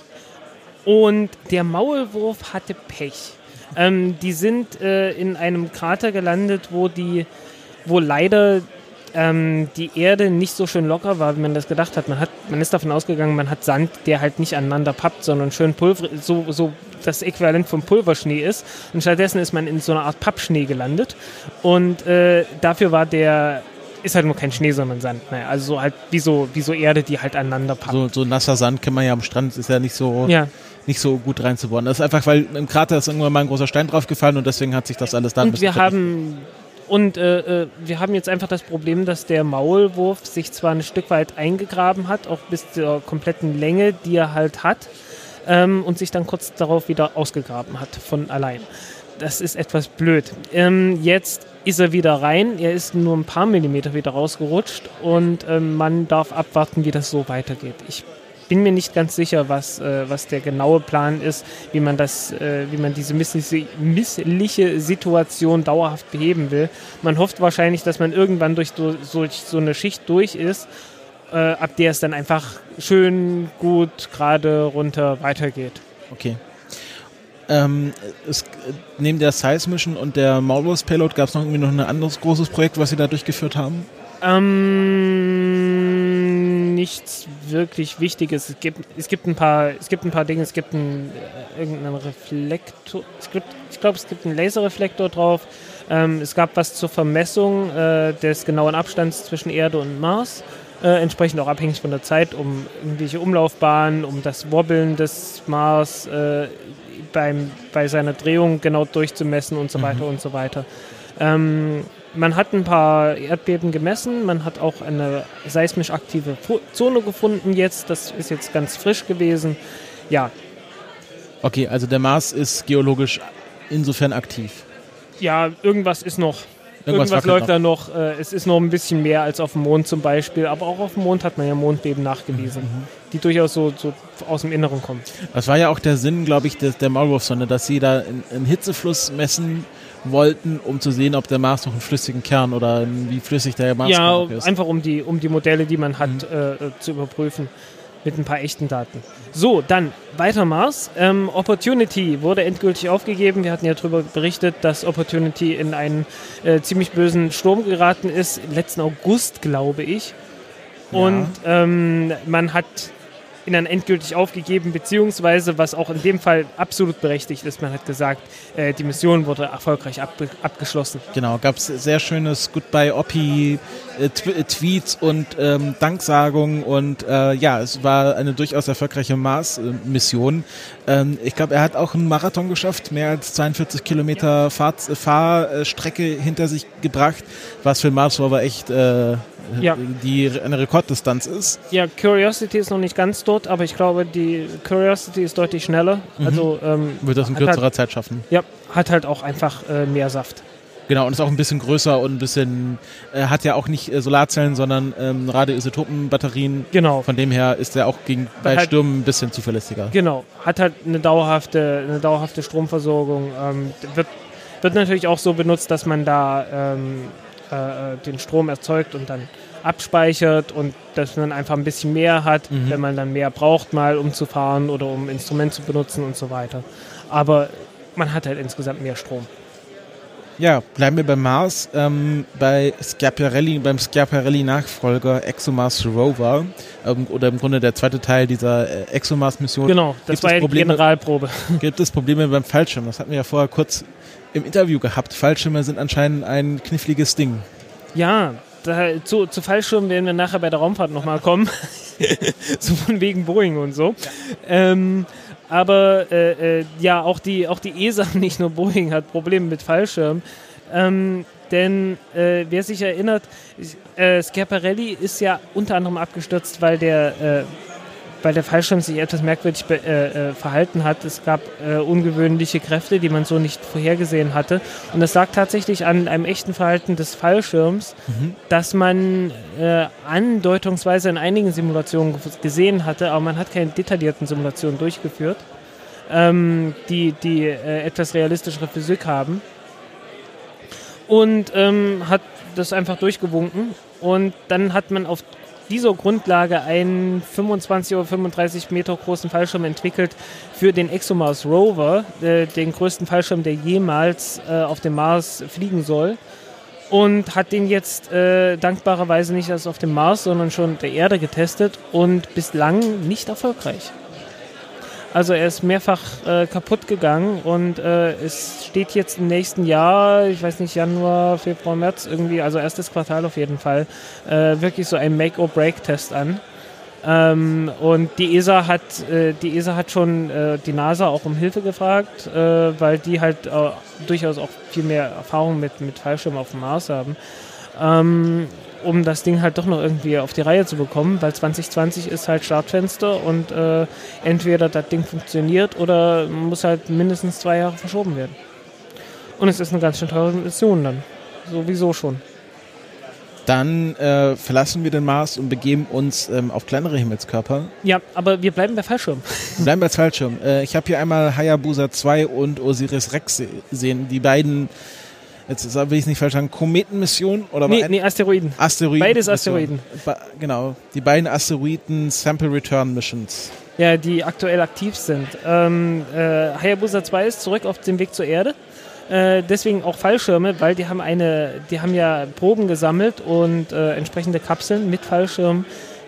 A: Und der Maulwurf hatte Pech. Ähm, die sind äh, in einem Krater gelandet, wo die, wo leider ähm, die Erde nicht so schön locker war, wie man das gedacht hat. Man, hat. man ist davon ausgegangen, man hat Sand, der halt nicht aneinander pappt, sondern schön Pulver, so, so das Äquivalent vom Pulverschnee ist. Und stattdessen ist man in so einer Art Pappschnee gelandet. Und äh, dafür war der ist halt nur kein Schnee, sondern Sand. Ne? Also so halt wie so, wie so Erde, die halt aneinander packt.
B: So, so nasser Sand kennt man ja am Strand, ist ja nicht so,
A: Ja,
B: nicht so gut reinzubohren. Das ist einfach, weil im Krater ist irgendwann mal ein großer Stein draufgefallen und deswegen hat sich das alles da ein
A: und
B: bisschen
A: wir haben und äh, äh, wir haben jetzt einfach das Problem, dass der Maulwurf sich zwar ein Stück weit eingegraben hat, auch bis zur kompletten Länge, die er halt hat, ähm, und sich dann kurz darauf wieder ausgegraben hat von allein. Das ist etwas blöd. Ähm, jetzt ist er wieder rein. Er ist nur ein paar Millimeter wieder rausgerutscht und ähm, man darf abwarten, wie das so weitergeht. Ich bin mir nicht ganz sicher, was, äh, was der genaue Plan ist, wie man das, äh, wie man diese missliche, missliche Situation dauerhaft beheben will. Man hofft wahrscheinlich, dass man irgendwann durch, so- durch so eine Schicht durch ist, äh, ab der es dann einfach schön gut gerade runter weitergeht.
B: Okay. Ähm, es, neben der Size Mission und der Maulwurfs Payload gab es noch irgendwie noch ein anderes großes Projekt, was Sie da durchgeführt haben?
A: Ähm, nichts wirklich Wichtiges. Es gibt, es gibt ein paar, es gibt ein paar Dinge. Es gibt einen, äh, irgendeinen Reflektor. Es gibt, ich glaube, es gibt einen Laserreflektor drauf. Ähm, es gab was zur Vermessung äh, des genauen Abstands zwischen Erde und Mars. Äh, entsprechend auch abhängig von der Zeit, um irgendwelche Umlaufbahnen, um das Wobbeln des Mars äh, beim, bei seiner Drehung genau durchzumessen und so weiter und so weiter. Ähm, man hat ein paar Erdbeben gemessen, man hat auch eine seismisch aktive Zone gefunden jetzt, das ist jetzt ganz frisch gewesen. Ja,
B: Okay, also der Mars ist geologisch insofern aktiv.
A: ja, irgendwas ist noch. Irgendwas,
B: wackelt
A: läuft da noch. Äh, es ist noch ein bisschen mehr als auf dem Mond zum Beispiel, aber auch auf dem Mond hat man ja Mondbeben nachgewiesen, die durchaus so, so aus dem Inneren kommen.
B: Das war ja auch der Sinn, glaube ich, des, der Maulwurfsonde, dass sie da einen Hitzefluss messen wollten, um zu sehen, ob der Mars noch einen flüssigen Kern oder wie flüssig der Mars
A: Ja,
B: noch ist.
A: einfach um die, um die Modelle, die man hat, äh, äh, zu überprüfen. Mit ein paar echten Daten. So, dann weiter Mars. Ähm, Opportunity wurde endgültig aufgegeben. Wir hatten ja darüber berichtet, dass Opportunity in einen äh, ziemlich bösen Sturm geraten ist. Letzten August, glaube ich. Und ähm, man hat ihn dann endgültig aufgegeben, beziehungsweise, was auch in dem Fall absolut berechtigt ist, man hat gesagt, äh, die Mission wurde erfolgreich ab, abgeschlossen.
B: Genau, gab es sehr schönes Goodbye Oppi äh, äh, Tweets und ähm, Danksagungen und äh, ja, es war eine durchaus erfolgreiche Mars-Mission. Ähm, ich glaube, er hat auch einen Marathon geschafft, mehr als 42 Kilometer Fahrt, äh, Fahrstrecke hinter sich gebracht, was für Mars Rover echt äh,
A: Ja.
B: die eine Rekorddistanz ist.
A: Ja, Curiosity ist noch nicht ganz dort, aber ich glaube, die Curiosity ist deutlich schneller. Also ähm,
B: Wird das in kürzerer
A: halt-
B: Zeit schaffen.
A: ja, hat halt auch einfach äh, mehr Saft.
B: Genau, und ist auch ein bisschen größer und ein bisschen, äh, hat ja auch nicht äh, Solarzellen, sondern ähm, Radioisotopenbatterien.
A: Genau,
B: Von dem her ist er auch gegen, bei
A: Halt-
B: Stürmen ein bisschen zuverlässiger.
A: genau. Hat halt eine dauerhafte, eine dauerhafte Stromversorgung. Ähm, wird, wird natürlich auch so benutzt, dass man da ähm, äh, den Strom erzeugt und dann abspeichert und dass man einfach ein bisschen mehr hat, wenn man dann mehr braucht, mal um zu fahren oder um Instrument zu benutzen und so weiter. Aber man hat halt insgesamt mehr Strom.
B: Ja, bleiben wir beim Mars. Ähm, bei Schiaparelli, beim Schiaparelli-Nachfolger ExoMars Rover, ähm, oder im Grunde der zweite Teil dieser äh, ExoMars-Mission,
A: Genau, das war ja die? Generalprobe.
B: gibt es Probleme beim Fallschirm. Das hatten wir ja vorher kurz im Interview gehabt. Fallschirme sind anscheinend ein kniffliges Ding.
A: Ja, da, zu, zu Fallschirmen werden wir nachher bei der Raumfahrt nochmal kommen. so von wegen Boeing und so. Ähm, aber äh, äh, ja, auch die, auch die ESA, nicht nur Boeing, hat Probleme mit Fallschirmen. Ähm, denn äh, wer sich erinnert, äh, Schiaparelli ist ja unter anderem abgestürzt, weil der, äh, weil der Fallschirm sich etwas merkwürdig äh, äh, verhalten hat. Es gab äh, ungewöhnliche Kräfte, die man so nicht vorhergesehen hatte. Und das lag tatsächlich an einem echten Verhalten des Fallschirms, das man äh, andeutungsweise in einigen Simulationen ge- gesehen hatte, aber man hat keine detaillierten Simulationen durchgeführt, ähm, die, die äh, etwas realistischere Physik haben. Und ähm, hat das einfach durchgewunken. Und dann hat man auf dieser Grundlage einen 25 oder 35 Meter großen Fallschirm entwickelt für den ExoMars Rover, äh, den größten Fallschirm, der jemals äh, auf dem Mars fliegen soll. Und hat den jetzt äh, dankbarerweise nicht erst auf dem Mars, sondern schon der Erde getestet und bislang nicht erfolgreich. Also er ist mehrfach äh, kaputt gegangen und äh, es steht jetzt im nächsten Jahr, ich weiß nicht, Januar, Februar, März irgendwie, also erstes Quartal auf jeden Fall, äh, wirklich so ein Make-or-Break-Test an. Ähm, und die ESA hat, äh, die ESA hat schon äh, die NASA auch um Hilfe gefragt, äh, weil die halt durchaus auch viel mehr Erfahrung mit, mit Fallschirmen auf dem Mars haben. Ähm, um das Ding halt doch noch irgendwie auf die Reihe zu bekommen, weil 2020 ist halt Startfenster und äh, entweder das Ding funktioniert oder muss halt mindestens zwei Jahre verschoben werden. Und es ist eine ganz schön teure Mission dann. Sowieso schon.
B: Dann äh, verlassen wir den Mars und begeben uns ähm, auf kleinere Himmelskörper.
A: Ja, aber wir bleiben bei Fallschirm.
B: Wir bleiben bei Fallschirm. Äh, ich habe hier einmal Hayabusa 2 und Osiris Rex sehen. Die beiden jetzt will ich es nicht falsch sagen, Kometenmission oder
A: nee, nee, Asteroiden.
B: Asteroiden.
A: Beides Asteroiden.
B: Ba genau, die beiden Asteroiden Sample Return Missions.
A: Ja, die aktuell aktiv sind. Ähm, äh, Hayabusa 2 ist zurück auf dem Weg zur Erde. Äh, deswegen auch Fallschirme, weil die haben eine, die haben ja Proben gesammelt und äh, entsprechende Kapseln mit Fallschirmen,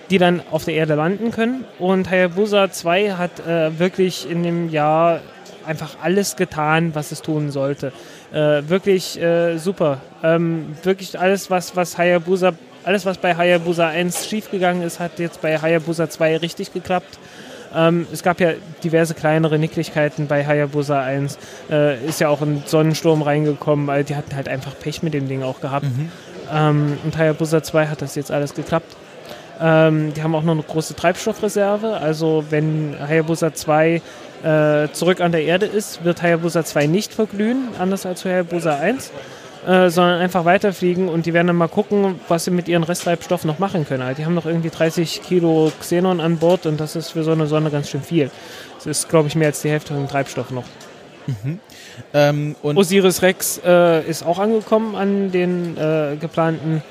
A: die dann auf der Erde landen können. Und Hayabusa 2 hat äh, wirklich in dem Jahr einfach alles getan, was es tun sollte. Äh, wirklich äh, super. Ähm, wirklich alles, was, was Hayabusa, alles, was bei Hayabusa 1 schiefgegangen ist, hat jetzt bei Hayabusa 2 richtig geklappt. Ähm, es gab ja diverse kleinere Nicklichkeiten bei Hayabusa 1. Äh, ist ja auch ein Sonnensturm reingekommen, weil die hatten halt einfach Pech mit dem Ding auch gehabt. Mhm. Ähm, und Hayabusa 2 hat das jetzt alles geklappt. Ähm, die haben auch noch eine große Treibstoffreserve. Also wenn Hayabusa 2 äh, zurück an der Erde ist, wird Hayabusa 2 nicht verglühen, anders als Hayabusa 1, äh, sondern einfach weiterfliegen und die werden dann mal gucken, was sie mit ihren Resttreibstoffen noch machen können. Also die haben noch irgendwie 30 Kilo Xenon an Bord und das ist für so eine Sonne ganz schön viel. Das ist, glaube ich, mehr als die Hälfte von Treibstoff noch. Mhm. Ähm, Osiris Rex äh, ist auch angekommen an den äh, geplanten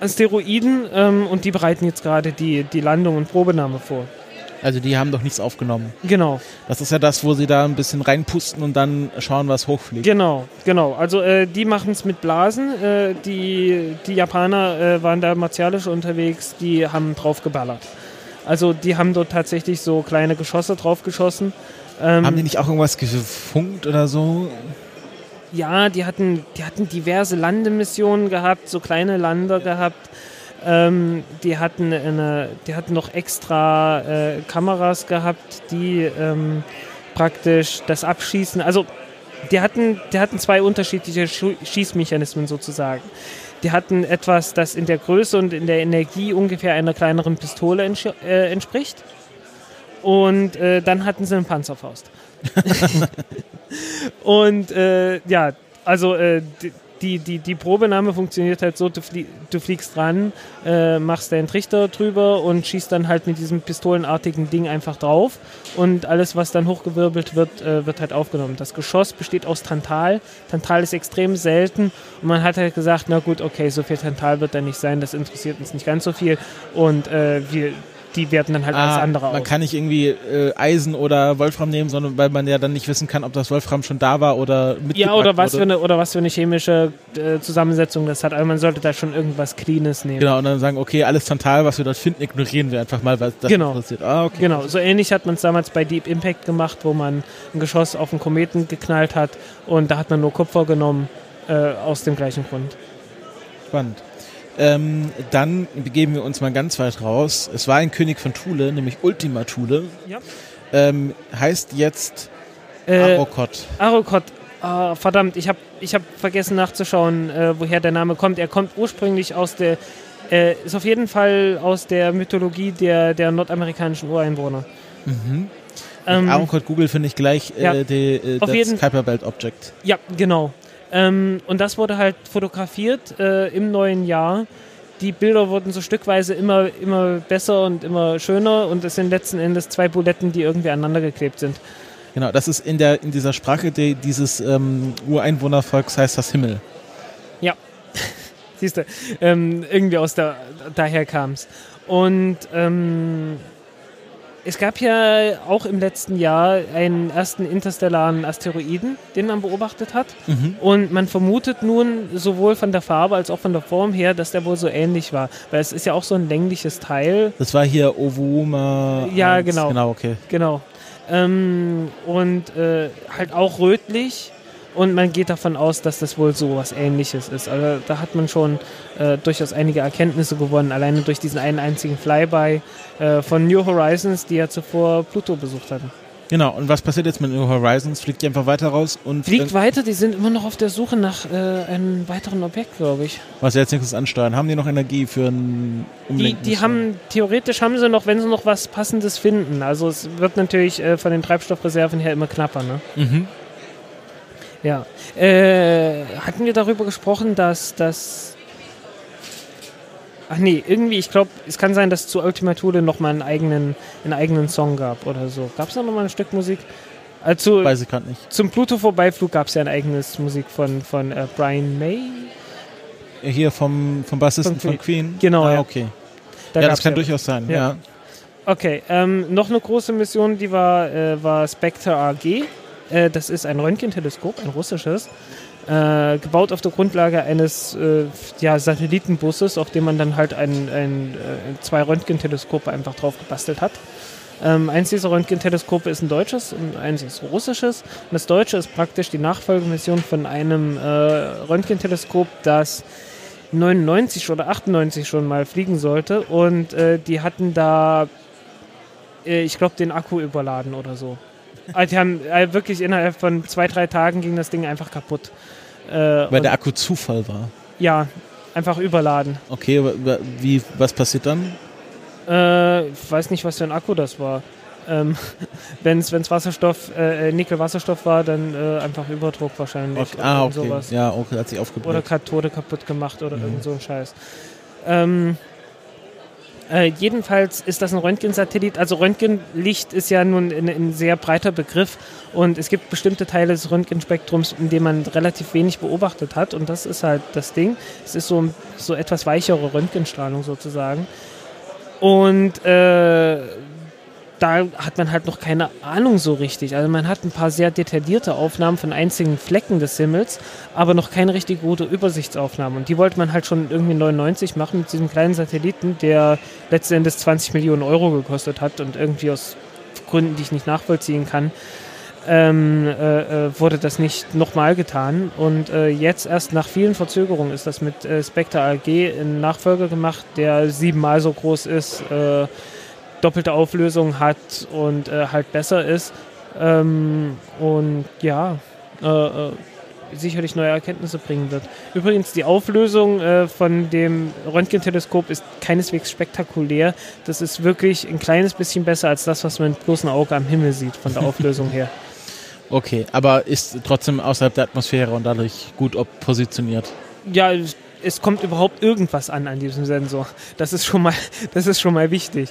A: Asteroiden ähm, und die bereiten jetzt gerade die, die Landung und Probenahme vor.
B: Also die haben doch nichts aufgenommen.
A: Genau.
B: Das ist ja das, wo sie da ein bisschen reinpusten und dann schauen, was hochfliegt.
A: Genau, genau. Also äh, die machen es mit Blasen. Äh, die, die Japaner äh, waren da martialisch unterwegs, die haben drauf geballert. Also die haben dort tatsächlich so kleine Geschosse drauf geschossen.
B: Ähm, haben die nicht auch irgendwas gefunkt oder so?
A: Ja, die hatten, die hatten diverse Landemissionen gehabt, so kleine Lander gehabt. Ähm, die, hatten eine, die hatten noch extra äh, Kameras gehabt, die ähm, praktisch das Abschießen, also die hatten, die hatten zwei unterschiedliche Schießmechanismen sozusagen. Die hatten etwas, das in der Größe und in der Energie ungefähr einer kleineren Pistole ents äh, entspricht. Und äh, dann hatten sie eine Panzerfaust. und äh, ja, also äh, die, die, die Probenahme funktioniert halt so, du, flie du fliegst ran, äh, machst deinen Trichter drüber und schießt dann halt mit diesem pistolenartigen Ding einfach drauf und alles, was dann hochgewirbelt wird, äh, wird halt aufgenommen. Das Geschoss besteht aus Tantal. Tantal ist extrem selten und man hat halt gesagt, na gut, okay, so viel Tantal wird da nicht sein, das interessiert uns nicht ganz so viel und äh, wir die werten dann halt ah, alles andere
B: aus. Man kann nicht irgendwie äh, Eisen oder Wolfram nehmen, sondern weil man ja dann nicht wissen kann, ob das Wolfram schon da war oder
A: mit Ja, oder was, Für eine, oder was für eine chemische äh, Zusammensetzung das hat. Also man sollte da schon irgendwas Cleanes nehmen.
B: Genau, und dann sagen, okay, alles Tantal, was wir dort finden, ignorieren wir einfach mal, was das
A: genau. interessiert. Ah, okay. Genau, so ähnlich hat man es damals bei Deep Impact gemacht, wo man ein Geschoss auf einen Kometen geknallt hat und da hat man nur Kupfer genommen, äh, aus dem gleichen Grund.
B: Spannend. Ähm, dann begeben wir uns mal ganz weit raus. Es war ein König von Thule, nämlich Ultima Thule. Ja. Ähm, heißt jetzt äh, Arokot.
A: Arokot. Oh, verdammt, ich habe ich hab vergessen nachzuschauen, äh, woher der Name kommt. Er kommt ursprünglich aus der, äh, ist auf jeden Fall aus der Mythologie der, der nordamerikanischen Ureinwohner.
B: Mhm. Ähm, Arokot Google finde ich gleich äh, ja, die, äh, das Kuiper Belt Object.
A: Ja, genau. Ähm, und das wurde halt fotografiert äh, im neuen Jahr. Die Bilder wurden so stückweise immer, immer besser und immer schöner und es sind letzten Endes zwei Buletten, die irgendwie aneinander geklebt sind.
B: Genau, das ist in, der, in dieser Sprache die, dieses ähm, Ureinwohnervolks heißt das Himmel.
A: Ja, siehst du, ähm, irgendwie aus der, daher kam es. Und ähm, es gab ja auch im letzten Jahr einen ersten interstellaren Asteroiden, den man beobachtet hat.
B: Mhm.
A: Und man vermutet nun sowohl von der Farbe als auch von der Form her, dass der wohl so ähnlich war. Weil es ist ja auch so ein längliches Teil.
B: Das war hier Ovuma.
A: Ja,
B: 1.
A: genau.
B: Genau, okay.
A: Genau. Ähm, und äh, halt auch rötlich. Und man geht davon aus, dass das wohl so was ähnliches ist. Also da hat man schon äh, durchaus einige Erkenntnisse gewonnen, alleine durch diesen einen einzigen Flyby äh, von New Horizons, die ja zuvor Pluto besucht hatten.
B: Genau, und was passiert jetzt mit New Horizons? Fliegt die einfach weiter raus und
A: Fliegt
B: äh,
A: weiter, die sind immer noch auf der Suche nach äh, einem weiteren Objekt, glaube ich.
B: was sie jetzt nächstes ansteuern? Haben die noch Energie für ein
A: Die,
B: Umlenken?
A: die haben, theoretisch haben sie noch, wenn sie noch was Passendes finden. Also es wird natürlich äh, von den Treibstoffreserven her immer knapper, ne?
B: Mhm.
A: Ja. Äh, hatten wir darüber gesprochen, dass das. Ach nee, irgendwie, ich glaube, es kann sein, dass zu Ultima Thule nochmal einen eigenen, einen eigenen Song gab oder so. Gab es da nochmal ein Stück Musik? Also
B: Weiß ich gerade nicht.
A: zum Pluto-Vorbeiflug gab es ja ein eigenes Musik von, von äh, Brian May.
B: Hier vom, vom Bassisten
A: Von
B: von Queen?
A: Genau,
B: Ah,
A: ja.
B: okay.
A: Da
B: ja, das kann durchaus sein,
A: Ja.
B: ja.
A: Okay, ähm, noch eine große Mission, die war, äh, war Spectre AG. Äh, das ist ein Röntgenteleskop, ein russisches, äh, gebaut auf der Grundlage eines äh, ja, Satellitenbusses, auf dem man dann halt ein, ein, äh, zwei Röntgenteleskope einfach drauf gebastelt hat. Ähm, eins dieser Röntgenteleskope ist ein deutsches und eins ist russisches. Und das deutsche ist praktisch die Nachfolgemission von einem äh, Röntgenteleskop, das 99 oder 98 schon mal fliegen sollte. Und die hatten da, ich glaube, den Akku überladen oder so. Also die haben äh, wirklich innerhalb von zwei, drei Tagen ging das Ding einfach kaputt. Äh,
B: Weil der Akku Zufall war.
A: ja, einfach überladen.
B: Okay, wa- wie, was passiert dann?
A: Äh, ich weiß nicht, was für ein Akku das war. Ähm, Wenn es Wasserstoff, äh, äh, Nickel-Wasserstoff war, dann äh, einfach Überdruck wahrscheinlich.
B: Okay.
A: oder
B: Ah, okay.
A: Sowas.
B: Ja, okay, hat sich
A: Oder
B: aufgebläht.
A: Kathode kaputt gemacht oder
B: Mhm.
A: irgend so ein Scheiß. Ähm, äh, jedenfalls ist das ein Röntgensatellit. Also Röntgenlicht ist ja nun ein, ein sehr breiter Begriff und es gibt bestimmte Teile des Röntgenspektrums, in denen man relativ wenig beobachtet hat und das ist halt das Ding. Es ist so, so etwas weichere Röntgenstrahlung sozusagen. Und äh, da hat man halt noch keine Ahnung so richtig. Also man hat ein paar sehr detaillierte Aufnahmen von einzigen Flecken des Himmels, aber noch keine richtig gute Übersichtsaufnahme. Und die wollte man halt schon irgendwie 99 machen mit diesem kleinen Satelliten, der letzten Endes 20 Millionen Euro gekostet hat und irgendwie aus Gründen, die ich nicht nachvollziehen kann, ähm, äh, äh, wurde das nicht nochmal getan. Und äh, jetzt erst nach vielen Verzögerungen ist das mit äh, Spectre AG ein Nachfolger gemacht, der siebenmal so groß ist, äh, doppelte Auflösung hat und äh, halt besser ist. Ähm, und ja, äh, äh, sicherlich neue Erkenntnisse bringen wird. Übrigens, die Auflösung äh, von dem Röntgenteleskop ist keineswegs spektakulär. Das ist wirklich ein kleines bisschen besser als das, was man mit bloßem Auge am Himmel sieht, von der Auflösung her.
B: Okay, aber ist trotzdem außerhalb der Atmosphäre und dadurch gut positioniert.
A: Ja, es- es kommt überhaupt irgendwas an an diesem Sensor. Das ist schon mal, das ist schon mal wichtig.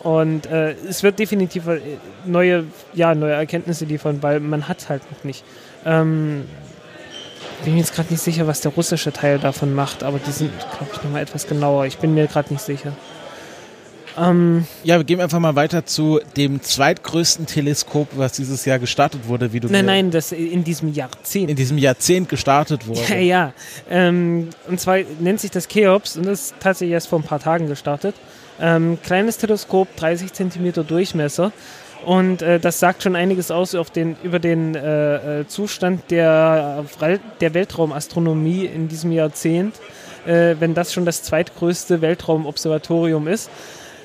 A: Und äh, es wird definitiv äh, neue, ja, neue Erkenntnisse liefern, weil man hat halt noch nicht. Ähm, bin mir jetzt gerade nicht sicher, was der russische Teil davon macht, aber die sind, glaube ich, nochmal etwas genauer. Ich bin mir gerade nicht sicher. Ähm,
B: Ja, wir gehen einfach mal weiter zu dem zweitgrößten Teleskop, was dieses Jahr gestartet wurde, wie du
A: nein, nein, das in diesem Jahrzehnt.
B: in diesem Jahrzehnt gestartet wurde.
A: Ja, ja. Ähm, und zwar nennt sich das Cheops und das ist tatsächlich erst vor ein paar Tagen gestartet. Ähm, kleines Teleskop, 30 cm Durchmesser. Und äh, das sagt schon einiges aus den, über den äh, äh, Zustand der, der Weltraumastronomie in diesem Jahrzehnt, äh, wenn das schon das zweitgrößte Weltraumobservatorium ist.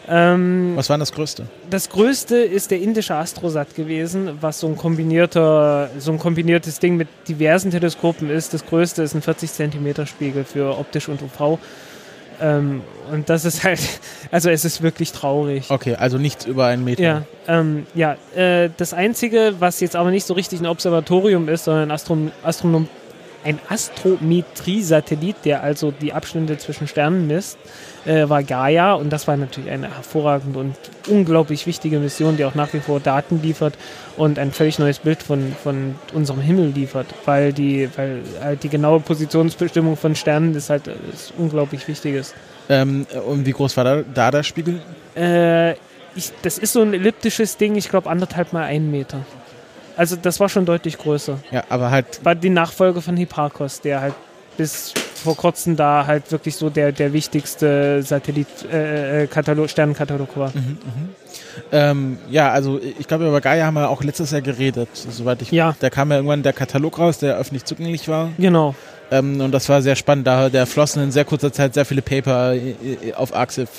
A: Ähm,
B: Was war das Größte?
A: das größte ist der indische Astrosat gewesen, was so ein kombinierter, so ein kombiniertes Ding mit diversen Teleskopen ist. Das größte ist ein 40 Zentimeter Spiegel für optisch und UV. Ähm, und das ist halt, also es ist wirklich traurig.
B: Okay, also nichts über einen Meter.
A: Ja, ähm, ja äh, das Einzige, was jetzt aber nicht so richtig ein Observatorium ist, sondern ein, Astrom Astronom ein Astrometrie-Satellit, der also die Abstände zwischen Sternen misst, äh, war Gaia. Und das war natürlich eine hervorragende und unglaublich wichtige Mission, die auch nach wie vor Daten liefert und ein völlig neues Bild von, von unserem Himmel liefert. Weil die, weil halt die genaue Positionsbestimmung von Sternen ist halt ist unglaublich wichtig ist.
B: Ähm, und wie groß war da, da der Spiegel?
A: Äh, ich, das ist so ein elliptisches Ding, ich glaube anderthalb mal einen Meter. Also das war schon deutlich größer.
B: Ja, aber halt,
A: War die Nachfolge von Hipparcos, der halt bis vor kurzem da halt wirklich so der, der wichtigste Satellit, äh, äh, Katalog, Sternenkatalog war.
B: ähm, ja, also ich glaube, über Gaia haben wir auch letztes Jahr geredet, soweit ich
A: Ja.
B: Da kam ja irgendwann der Katalog raus, der öffentlich zugänglich war.
A: Genau.
B: Ähm, und das war sehr spannend. Da, da flossen in sehr kurzer Zeit sehr viele Paper äh, äh, auf Axif,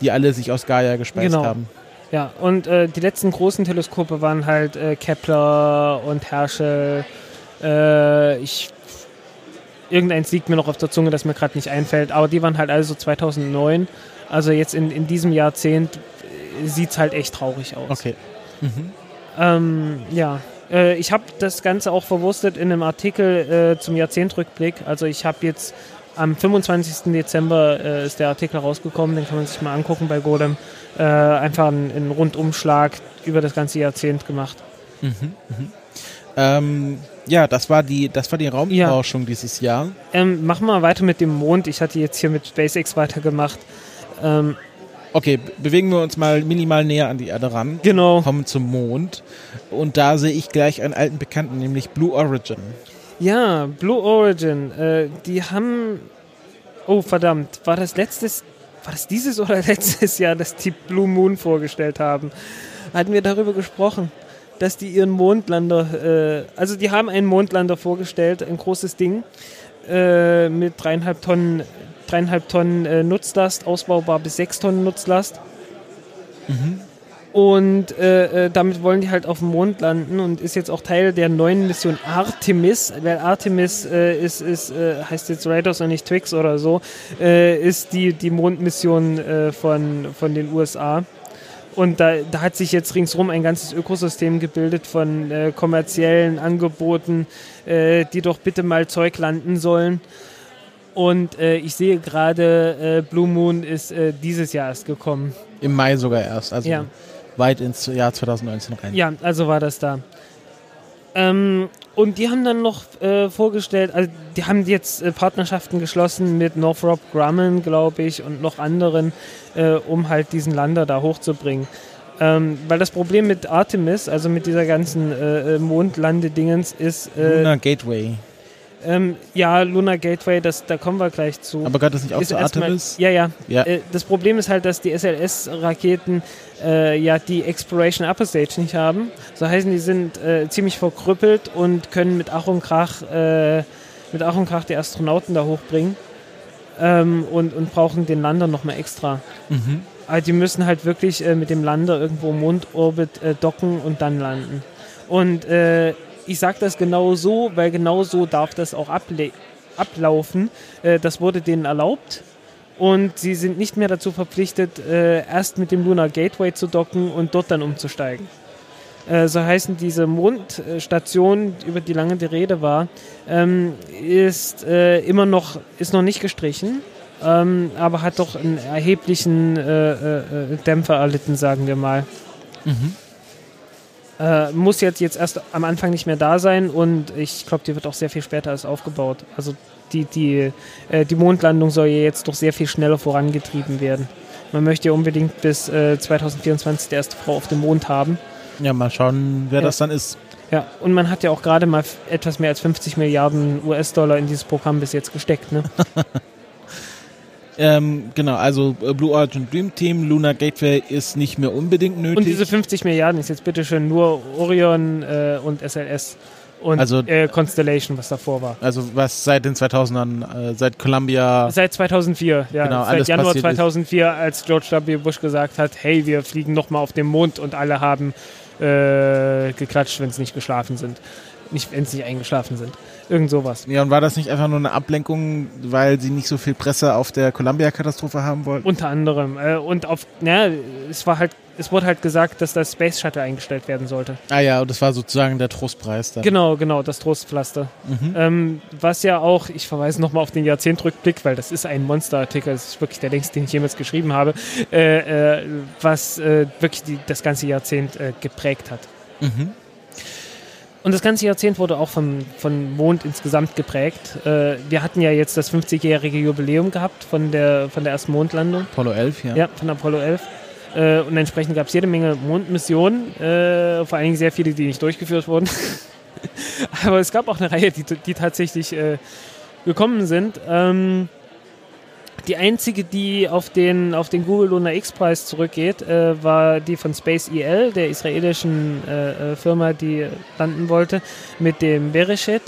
B: die alle sich aus Gaia gespeist
A: Genau.
B: haben.
A: Ja, und äh, die letzten großen Teleskope waren halt äh, Kepler und Herschel. Äh, ich, irgendeins liegt mir noch auf der Zunge, das mir gerade nicht einfällt, aber die waren halt alle so 2009. Also jetzt in, in diesem Jahrzehnt sieht es halt echt traurig aus.
B: Okay.
A: Ähm, ja, äh, ich habe das Ganze auch verwurstet in einem Artikel äh, zum Jahrzehntrückblick. Also ich habe jetzt am 25. Dezember äh, ist der Artikel rausgekommen, den kann man sich mal angucken bei Golem. Äh, einfach einen, Rundumschlag über das ganze Jahrzehnt gemacht.
B: Ähm, ja, das war die, das war die Raumforschung dieses Jahr.
A: Ähm, machen wir mal weiter mit dem Mond. Ich hatte jetzt hier mit SpaceX weitergemacht. Ähm,
B: Okay, be- bewegen wir uns mal minimal näher an die Erde ran.
A: genau.
B: Kommen zum Mond. Und da sehe ich gleich einen alten Bekannten, nämlich Blue Origin.
A: Ja, Blue Origin. Äh, die haben. Oh, verdammt. War das letztes. War das dieses oder letztes Jahr, dass die Blue Moon vorgestellt haben? Hatten wir darüber gesprochen, dass die ihren Mondlander. Äh, also, die haben einen Mondlander vorgestellt, ein großes Ding. Äh, mit dreieinhalb Tonnen, dreieinhalb Tonnen äh, Nutzlast, ausbaubar bis sechs Tonnen Nutzlast. Und äh, äh, damit wollen die halt auf dem Mond landen und ist jetzt auch Teil der neuen Mission Artemis, weil Artemis äh, ist, ist äh, heißt jetzt Raiders und nicht Twix oder so, äh, ist die, die Mondmission äh, von, von den USA. Und da, da hat sich jetzt ringsrum ein ganzes Ökosystem gebildet von kommerziellen Angeboten, die doch bitte mal Zeug landen sollen. Und äh, ich sehe gerade, äh, Blue Moon ist äh, dieses Jahr erst gekommen.
B: Im Mai sogar erst. Also
A: Ja.
B: Weit ins Jahr 2019 rein.
A: Ja, also war das da. Ähm, und die haben dann noch äh, vorgestellt, also die haben jetzt äh, Partnerschaften geschlossen mit Northrop Grumman, glaube ich, und noch anderen, äh, um halt diesen Lander da hochzubringen. Ähm, weil das Problem mit Artemis, also mit dieser ganzen äh, äh, Mondlandedingens, ist, äh,
B: Lunar Gateway.
A: Ähm, ja, Lunar Gateway, das, da kommen wir gleich zu.
B: Aber gehört das nicht auch zu Artemis?
A: Ja, ja.
B: Ja.
A: Äh, das Problem ist halt, dass die SLS-Raketen äh, ja die Exploration Upper Stage nicht haben. So heißen, die sind äh, ziemlich verkrüppelt und können mit Ach und Krach, äh, mit Ach und Krach die Astronauten da hochbringen ähm, und, und brauchen den Lander nochmal extra.
B: Mhm.
A: Also die müssen halt wirklich äh, mit dem Lander irgendwo im Mondorbit äh, docken und dann landen. Und ich sage das genau so, weil genau so darf das auch ablaufen. Äh, das wurde denen erlaubt. Und sie sind nicht mehr dazu verpflichtet, äh, erst mit dem Lunar Gateway zu docken und dort dann umzusteigen. Äh, so heißen diese Mondstation, über die lange die Rede war, ähm, ist äh, immer noch, ist noch nicht gestrichen, ähm, aber hat doch einen erheblichen äh, äh, äh, Dämpfer erlitten, sagen wir mal. Äh, muss jetzt, jetzt erst am Anfang nicht mehr da sein und ich glaube, die wird auch sehr viel später erst aufgebaut. Also die, die, äh, die Mondlandung soll ja jetzt doch sehr viel schneller vorangetrieben werden. Man möchte ja unbedingt bis äh, 2024 die erste Frau auf dem Mond haben.
B: Ja, mal schauen, wer
A: Ja.
B: das dann ist.
A: Ja, und man hat ja auch gerade mal etwas mehr als 50 Milliarden US-Dollar in dieses Programm bis jetzt gesteckt. Ne?
B: Ähm, genau, also äh, Blue Origin Dream Team, Lunar Gateway ist nicht mehr unbedingt nötig.
A: Und diese 50 Milliarden ist jetzt bitteschön nur Orion äh, und SLS und
B: Also-
A: äh, Constellation, was davor war.
B: also was seit den 2000ern, äh, seit Columbia,
A: Seit 2004, ja.
B: Genau,
A: seit Januar
B: passiert ist.
A: 2004, als George W. Bush gesagt hat, hey, wir fliegen nochmal auf den Mond und alle haben äh, geklatscht, wenn sie nicht geschlafen sind. Nicht, wenn sie nicht eingeschlafen sind. Irgend sowas.
B: ja, und war das nicht einfach nur eine Ablenkung, weil sie nicht so viel Presse auf der Columbia-Katastrophe haben wollten?
A: Unter anderem. Äh, und auf, na, es war halt, es wurde halt gesagt, dass das Space Shuttle eingestellt werden sollte.
B: Ah ja, und das war sozusagen der Trostpreis dann.
A: Genau, genau, das Trostpflaster.
B: Mhm.
A: Ähm, was ja auch, ich verweise nochmal auf den Jahrzehntrückblick, weil das ist ein Monsterartikel, das ist wirklich der längste, den ich jemals geschrieben habe, äh, äh, was äh, wirklich die, das ganze Jahrzehnt äh, geprägt hat.
B: Mhm.
A: Und das ganze Jahrzehnt wurde auch vom, von Mond insgesamt geprägt. Äh, wir hatten ja jetzt das 50-jährige Jubiläum gehabt von der, von der ersten Mondlandung.
B: Apollo 11, ja.
A: Ja, von Apollo 11. Äh, und entsprechend gab es jede Menge Mondmissionen, äh, vor allen Dingen sehr viele, die nicht durchgeführt wurden. Aber es gab auch eine Reihe, die, die tatsächlich äh, gekommen sind. Ähm, die einzige, die auf den, auf den Google Lunar X-Preis zurückgeht, äh, war die von Space EL, der israelischen äh, äh, Firma, die landen wollte, mit dem Bereshet,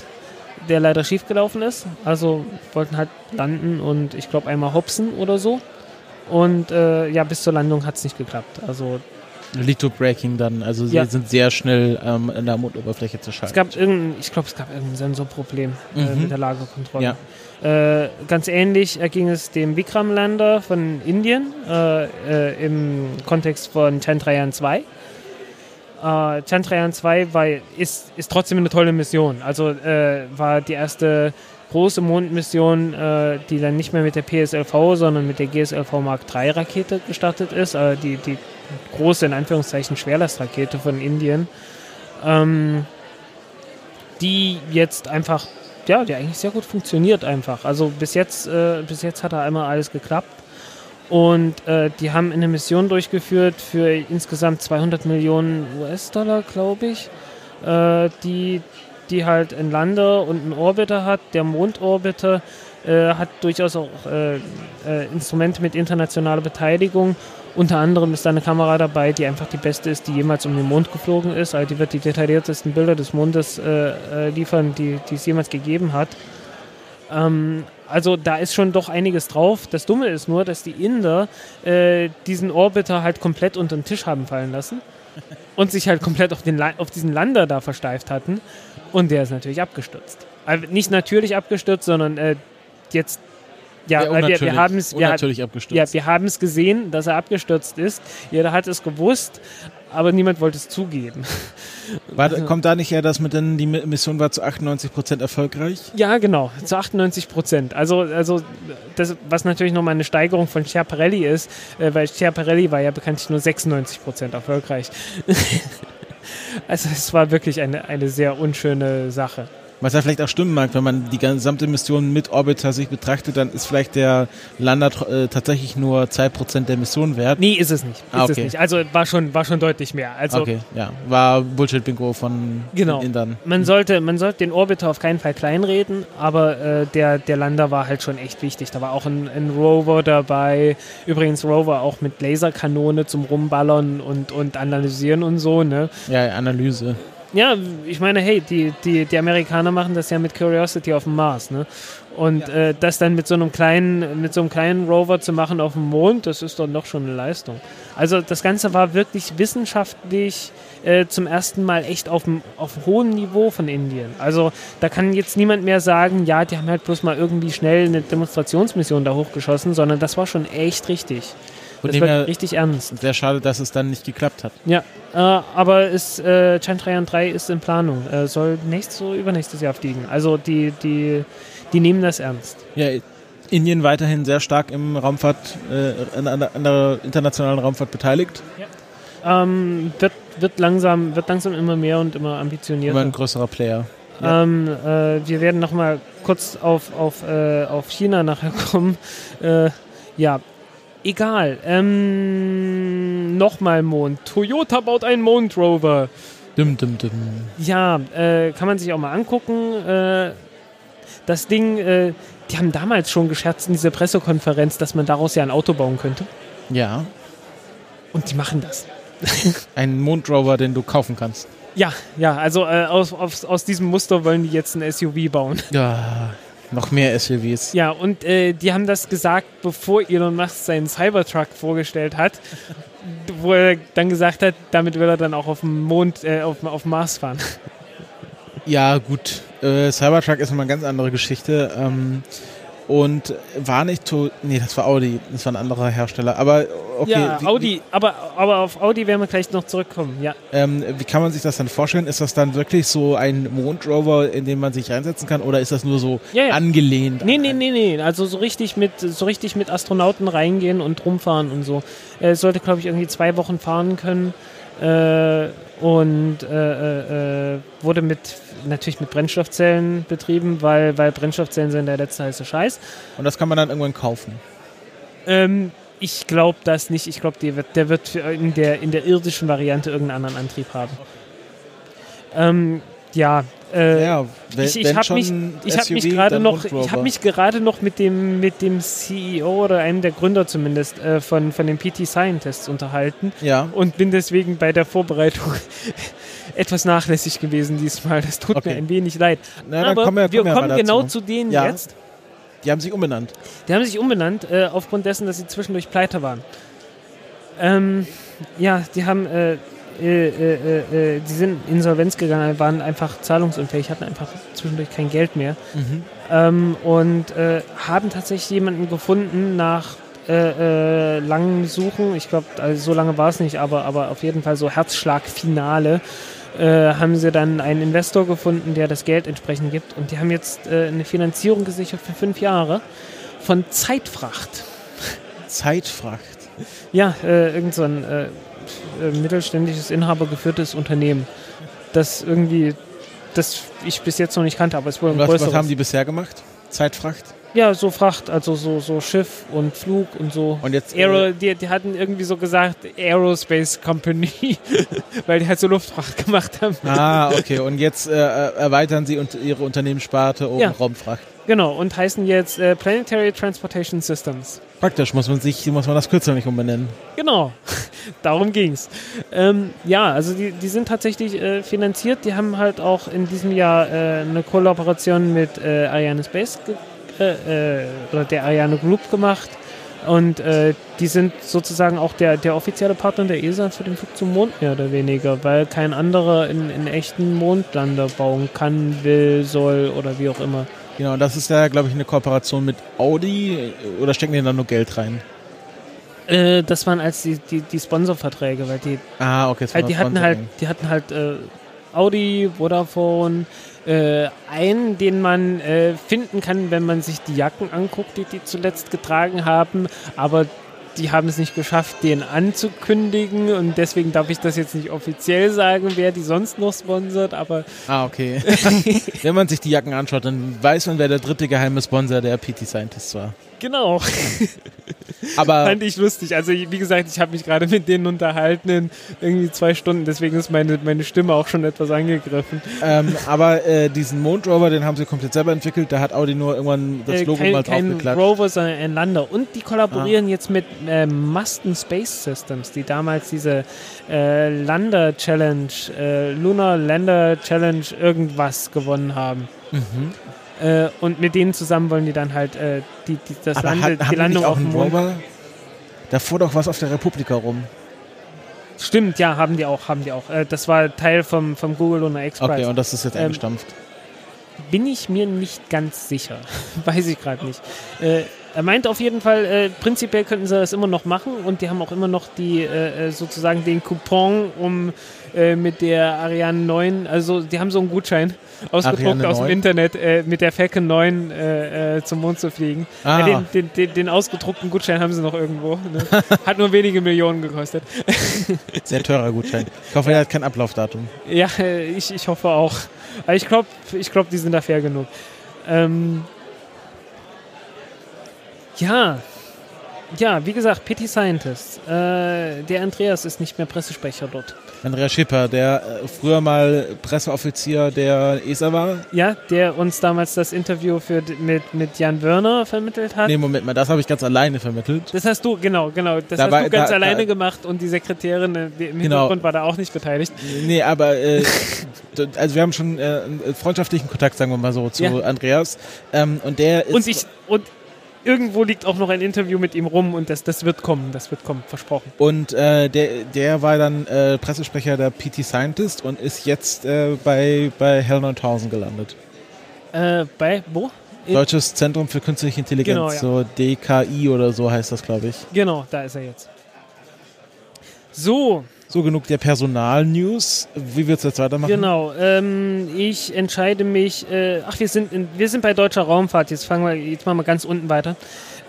A: der leider schiefgelaufen ist. Also wollten halt landen und ich glaube einmal hopsen oder so. Und äh, ja, bis zur Landung hat es nicht geklappt. Also
B: Litho-Breaking dann, also sie
A: Ja.
B: sind sehr schnell ähm, in der Mondoberfläche zu
A: es
B: schalten.
A: gab irgendein, ich glaube, es gab irgendein Sensorproblem äh,
B: Mhm.
A: mit der Lagerkontrolle.
B: Ja.
A: Äh, ganz ähnlich erging es dem Vikram-Lander von Indien äh, äh, im Kontext von Chandrayaan 2. Äh, Chandrayaan 2 war, ist, ist trotzdem eine tolle Mission. Also war die erste große Mondmission, äh, die dann nicht mehr mit der PSLV, sondern mit der GSLV Mark III Rakete gestartet ist. Äh, die, die große, in Anführungszeichen, Schwerlastrakete von Indien. Ähm, die jetzt einfach, ja, die eigentlich sehr gut funktioniert einfach. Also bis jetzt, äh, bis jetzt hat da einmal alles geklappt. Und äh, die haben eine Mission durchgeführt für insgesamt 200 Millionen US-Dollar, glaube ich, äh, die, die halt einen Lander und einen Orbiter hat. Der Mondorbiter äh, hat durchaus auch äh, äh, Instrumente mit internationaler Beteiligung. Unter anderem ist da eine Kamera dabei, die einfach die beste ist, die jemals um den Mond geflogen ist. Also die wird die detailliertesten Bilder des Mondes äh, äh, liefern, die, die es jemals gegeben hat. Ähm, also da ist schon doch einiges drauf. Das Dumme ist nur, dass die Inder äh, diesen Orbiter halt komplett unter den Tisch haben fallen lassen und sich halt komplett auf, den auf diesen Lander da versteift hatten. Und der ist natürlich abgestürzt. Also nicht natürlich abgestürzt, sondern äh, jetzt, ja, weil wir, wir haben es, wir, ja, wir haben es gesehen, dass er abgestürzt ist. Jeder hat es gewusst, aber niemand wollte es zugeben.
B: War, kommt da nicht eher das mit, denn die Mission war zu 98% erfolgreich?
A: Ja, genau, zu 98 Prozent. Also, also das, was natürlich nochmal eine Steigerung von Schiaparelli ist, äh, weil Schiaparelli war ja bekanntlich nur 96 Prozent erfolgreich. also es war wirklich eine, eine sehr unschöne Sache.
B: Was ja vielleicht auch stimmen mag, wenn man die gesamte Mission mit Orbiter sich betrachtet, dann ist vielleicht der Lander äh, tatsächlich nur 2% der Mission wert.
A: Nee, ist es nicht. Ist
B: Ah,
A: es
B: okay.
A: nicht. Also war schon, war schon deutlich mehr. Also
B: okay, ja. War Bullshit-Bingo von
A: Genau.
B: Indern.
A: Man sollte, man sollte den Orbiter auf keinen Fall kleinreden, aber äh, der, der Lander war halt schon echt wichtig. Da war auch ein, ein Rover dabei. Übrigens Rover auch mit Laserkanone zum Rumballern und, und Analysieren und so. Ne?
B: Ja, Analyse.
A: Ja, ich meine, hey, die, die, die Amerikaner machen das ja mit Curiosity auf dem Mars. Ne? Und äh, das dann mit so einem kleinen, mit so einem kleinen Rover zu machen auf dem Mond, das ist doch noch schon eine Leistung. Also das Ganze war wirklich wissenschaftlich äh, zum ersten Mal echt auf auf hohen Niveau von Indien. Also da kann jetzt niemand mehr sagen, ja, die haben halt bloß mal irgendwie schnell eine Demonstrationsmission da hochgeschossen, sondern das war schon echt richtig.
B: Von
A: Das
B: her
A: richtig ernst.
B: sehr schade, dass es dann nicht geklappt hat.
A: Ja, äh, aber ist, äh, Chandrayaan 3 ist in Planung. Äh, soll nächstes oder übernächstes Jahr fliegen. Also die, die, die nehmen das ernst.
B: Ja, Indien weiterhin sehr stark im Raumfahrt, äh, an, an, an der internationalen Raumfahrt beteiligt.
A: Ähm, wird, wird, langsam, wird langsam immer mehr und immer
B: Immer
A: ambitionierter.
B: ein größerer Player. Ja.
A: Ähm, äh, wir werden nochmal kurz auf, auf, äh, auf China nachher kommen. Äh, ja, egal. Ähm, nochmal Mond. Toyota baut einen Mondrover.
B: Dim, dim, dim.
A: Ja, äh, kann man sich auch mal angucken. Äh, das Ding, äh, die haben damals schon gescherzt in dieser Pressekonferenz, dass man daraus ja ein Auto bauen könnte.
B: Ja,
A: Und die machen das.
B: ein Mondrover, den du kaufen kannst.
A: Ja, ja, also äh, aus, aus, aus diesem Muster wollen die jetzt ein SUV bauen.
B: Ja, noch mehr SUVs.
A: Ja, und äh, die haben das gesagt, bevor Elon Musk seinen Cybertruck vorgestellt hat, wo er dann gesagt hat, damit will er dann auch auf dem Mond, äh, auf, auf Mars fahren.
B: Ja, gut. Äh, Cybertruck ist nochmal eine ganz andere Geschichte. Ähm, und war nicht to Nee, das war Audi. Das war ein anderer Hersteller. Aber okay.
A: ja,
B: wie,
A: Audi, aber, aber auf Audi werden wir gleich noch zurückkommen. Ja,
B: Wie, ähm, wie kann man sich das dann vorstellen? Ist das dann wirklich so ein Mondrover, in den man sich reinsetzen kann? Oder ist das nur so
A: Ja, ja.
B: angelehnt?
A: Nee,
B: an
A: nee, nee, nee. Also so richtig mit, so richtig mit Astronauten reingehen und rumfahren und so. Er sollte, glaube ich, irgendwie zwei Wochen fahren können. Äh, und äh, äh, äh, wurde mit natürlich mit Brennstoffzellen betrieben, weil, weil Brennstoffzellen sind der letzte heiße Scheiß.
B: Und das kann man dann irgendwann kaufen.
A: Ähm, Ich glaube das nicht. Ich glaube, der wird, der wird für in, der, in der irdischen Variante irgendeinen anderen Antrieb haben. Ähm, ja, äh,
B: Ja, wenn,
A: ich, ich habe mich, ich hab mich gerade noch, ich habe mich gerade noch mit dem mit dem CEO oder einem der Gründer zumindest äh, von von den PT Scientists unterhalten
B: Ja,
A: und bin deswegen bei der Vorbereitung etwas nachlässig gewesen diesmal. Das tut
B: Okay.
A: mir ein wenig leid.
B: Na, dann
A: Aber
B: kommen wir-
A: wir
B: kommen wir
A: kommen
B: mal
A: genau
B: dazu.
A: zu denen
B: Ja.
A: jetzt.
B: die haben sich umbenannt.
A: Die haben sich umbenannt äh, aufgrund dessen, dass sie zwischendurch pleite waren. Ähm, ja, die haben, äh, äh, äh, die sind Insolvenz gegangen, waren einfach zahlungsunfähig, hatten einfach zwischendurch kein Geld mehr ähm, und haben tatsächlich jemanden gefunden nach äh, langen Suchen. Ich glaube, also so lange war es nicht, aber, aber auf jeden Fall so Herzschlagfinale. Äh, haben sie dann einen Investor gefunden, der das Geld entsprechend gibt. Und die haben jetzt äh, eine Finanzierung gesichert für fünf Jahre von Zeitfracht.
B: Zeitfracht.
A: Ja, äh, irgend so ein mittelständisches, inhabergeführtes Unternehmen, das irgendwie, das ich bis jetzt noch nicht kannte, aber es wurde ein
B: Was, was
A: größeres.
B: haben die bisher gemacht? Zeitfracht?
A: Ja, so Fracht, also so, so Schiff und Flug und so.
B: Und jetzt,
A: Aero,
B: äh,
A: die, die hatten irgendwie so gesagt Aerospace Company, weil die halt so Luftfracht gemacht haben.
B: Ah, okay. Und jetzt äh, erweitern sie und ihre Unternehmenssparte um
A: Ja.
B: Raumfracht.
A: Genau, und heißen jetzt äh, Planetary Transportation Systems.
B: Praktisch muss man sich, muss man das Kürzel nicht umbenennen.
A: Genau, darum ging's. Ähm, ja, also die, die sind tatsächlich äh, finanziert. Die haben halt auch in diesem Jahr äh, eine Kollaboration mit äh, Ariane Space äh, oder der Ariane Group gemacht. Und äh, die sind sozusagen auch der, der offizielle Partner der ESA für den Flug zum Mond mehr oder weniger, weil kein anderer in, in echten Mondlander bauen kann, will, soll oder wie auch immer.
B: Genau, das ist ja, glaube ich, eine Kooperation mit Audi oder stecken die da nur Geld rein?
A: Äh, das waren als die, die, die Sponsorverträge, weil die
B: Ah, okay.
A: Halt, die hatten halt, die hatten halt äh, Audi, Vodafone, äh, einen, den man äh, finden kann, wenn man sich die Jacken anguckt, die die zuletzt getragen haben, aber die haben es nicht geschafft, den anzukündigen und deswegen darf ich das jetzt nicht offiziell sagen, wer die sonst noch sponsert, aber
B: Ah, okay. Wenn man sich die Jacken anschaut, dann weiß man, wer der dritte geheime Sponsor der PT Scientists war.
A: Genau,
B: Aber
A: fand ich lustig. Also wie gesagt, ich habe mich gerade mit denen unterhalten in irgendwie zwei Stunden, deswegen ist meine, meine Stimme auch schon etwas angegriffen.
B: Ähm, aber äh, diesen Mondrover, den haben sie komplett selber entwickelt. Da hat Audi nur irgendwann das
A: Äh,
B: Logo
A: kein,
B: mal
A: kein
B: draufgeklatscht.
A: Rover, sondern ein Lander. Und die
B: Ah.
A: kollaborieren jetzt mit äh, Muston Space Systems, die damals diese äh, Lander Challenge, äh, Lunar Lander Challenge irgendwas gewonnen haben.
B: Mhm.
A: Äh, und mit denen zusammen wollen die dann halt äh, die, die, das
B: Aber
A: Lande,
B: hat,
A: die Landung auf dem Mond.
B: Rover? Da fuhr doch was auf der Republika rum.
A: Stimmt, ja, haben die auch, haben die auch. Äh, das war Teil vom, vom Google Lunar X Prize.
B: Okay, und das ist jetzt
A: Ähm,
B: eingestampft.
A: bin ich mir nicht ganz sicher. Weiß ich gerade nicht. Äh, er meint auf jeden Fall, äh, prinzipiell könnten sie das immer noch machen und die haben auch immer noch die äh, sozusagen den Coupon, um äh, mit der Ariane 9, also die haben so einen Gutschein ausgedruckt aus dem
B: 9?
A: Internet, äh, mit der Falcon 9 äh, äh, zum Mond zu fliegen.
B: Ah.
A: Äh, den, den, den, den ausgedruckten Gutschein haben sie noch irgendwo. Ne? Hat nur wenige Millionen gekostet.
B: Sehr teurer Gutschein. Ich hoffe, er hat kein Ablaufdatum.
A: Ja, ich, ich hoffe auch. Aber ich glaube, ich glaub, die sind da fair genug. Ähm, ja. Ja, wie gesagt, PT Scientist. Äh, der Andreas ist nicht mehr Pressesprecher dort.
B: Andreas Schipper, der äh, früher mal Presseoffizier der ESA war.
A: Ja, der uns damals das Interview für, mit, mit Jan Wörner vermittelt hat.
B: Nee, Moment mal, das habe ich ganz alleine vermittelt.
A: Das hast du, genau, genau. Das
B: Da
A: hast
B: war-
A: du ganz
B: da-
A: alleine
B: da-
A: gemacht und die Sekretärin äh, die im
B: Genau.
A: Hintergrund war da auch nicht beteiligt.
B: Nee, aber äh, also wir haben schon äh, einen freundschaftlichen Kontakt, sagen wir mal so, zu
A: Ja.
B: Andreas. Ähm, und der ist
A: Und ich, und irgendwo liegt auch noch ein Interview mit ihm rum und das, das wird kommen, das wird kommen, versprochen.
B: und äh, der, der war dann äh, Pressesprecher der PT Scientist und ist jetzt äh, bei, bei Hell 9000 gelandet.
A: Äh, bei, wo? In-
B: Deutsches Zentrum für Künstliche Intelligenz,
A: Genau, ja.
B: so DKI oder so heißt das, glaube ich.
A: Genau, da ist er jetzt. So,
B: So genug der Personal-News. Wie wird's jetzt weitermachen?
A: genau. Ähm, ich entscheide mich. Äh, ach, wir sind, in, wir sind bei deutscher Raumfahrt. Jetzt fangen wir, jetzt machen wir ganz unten weiter.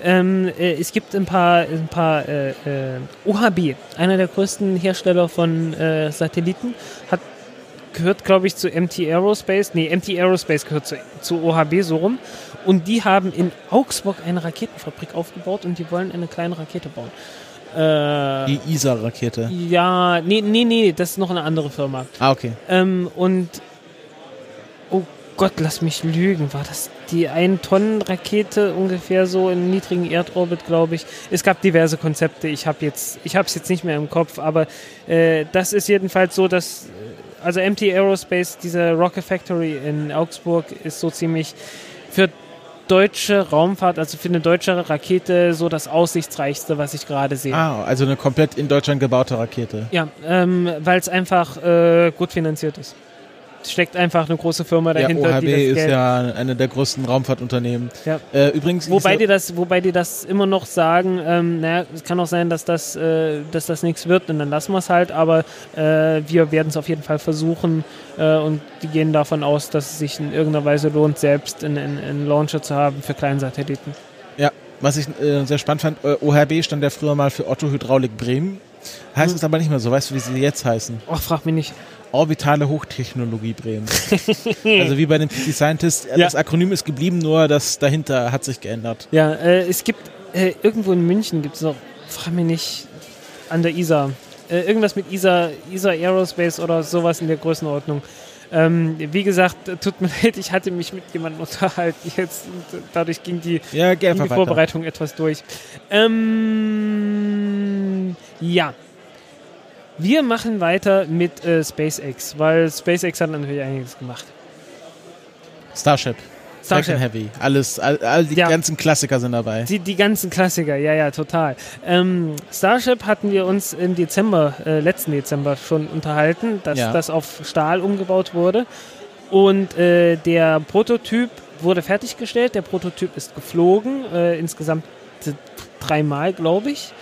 A: Ähm, äh, es gibt ein paar, ein paar äh, äh, OHB, einer der größten Hersteller von äh, Satelliten, hat gehört, glaube ich, zu MT Aerospace. Nee, MT Aerospace gehört zu, zu OHB so rum. Und die haben in Augsburg eine Raketenfabrik aufgebaut und die wollen eine kleine Rakete bauen. Äh,
B: Die ISA-Rakete.
A: ja, nee, nee, nee, das ist noch eine andere Firma.
B: Ah, okay.
A: Ähm, und oh Gott, lass mich lügen, war das die 1-Tonnen-Rakete ungefähr so im niedrigen Erdorbit, glaube ich. Es gab diverse Konzepte, ich habe jetzt, ich habe es jetzt nicht mehr im Kopf, aber äh, das ist jedenfalls so, dass also MT Aerospace, diese Rocket Factory in Augsburg, ist so ziemlich für deutsche Raumfahrt, also für eine deutsche Rakete, so das aussichtsreichste, was ich gerade sehe.
B: Ah, also eine komplett in Deutschland gebaute Rakete.
A: Ja, ähm, weil es einfach äh, gut finanziert ist. Steckt einfach eine große Firma
B: Ja,
A: dahinter,
B: OHB
A: die das
B: ist
A: Geld.
B: ja eine der größten Raumfahrtunternehmen.
A: Ja.
B: Äh, übrigens,
A: Wobei die das, wobei die das immer noch sagen, ähm, naja, es kann auch sein, dass das, äh, dass das nichts wird und dann lassen wir es halt, aber äh, wir werden es auf jeden Fall versuchen äh, und die gehen davon aus, dass es sich in irgendeiner Weise lohnt, selbst einen Launcher zu haben für kleinen Satelliten.
B: Ja, was ich äh, sehr spannend fand, äh, OHB stand ja früher mal für Otto Hydraulik Bremen. Heißt
A: Hm.
B: es aber nicht mehr so, weißt du, wie sie jetzt heißen?
A: Ach, frag mich nicht.
B: Orbitale Hochtechnologie Bremen. also wie bei den PC Scientists, äh,
A: Ja.
B: das Akronym ist geblieben, nur das dahinter hat sich geändert.
A: Ja, äh, es gibt äh, irgendwo in München gibt es noch, frag mich nicht, an der ISA. Äh, irgendwas mit ISA, ISA Aerospace oder sowas in der Größenordnung. Ähm, wie gesagt, tut mir leid, ich hatte mich mit jemandem unterhalten jetzt und dadurch ging die,
B: Ja,
A: ging die. Vorbereitung etwas durch. Ähm, ja. Wir machen weiter mit äh, SpaceX, weil SpaceX hat natürlich einiges gemacht.
B: Starship.
A: Starship.
B: Heavy. Alles, all, all die
A: Ja.
B: ganzen Klassiker sind dabei.
A: Die, die ganzen Klassiker, ja, ja, total. Ähm, Starship hatten wir uns im Dezember, äh, letzten Dezember schon unterhalten, dass
B: Ja.
A: das auf Stahl umgebaut wurde. Und äh, der Prototyp wurde fertiggestellt, der Prototyp ist geflogen, äh, insgesamt dreimal, glaube ich.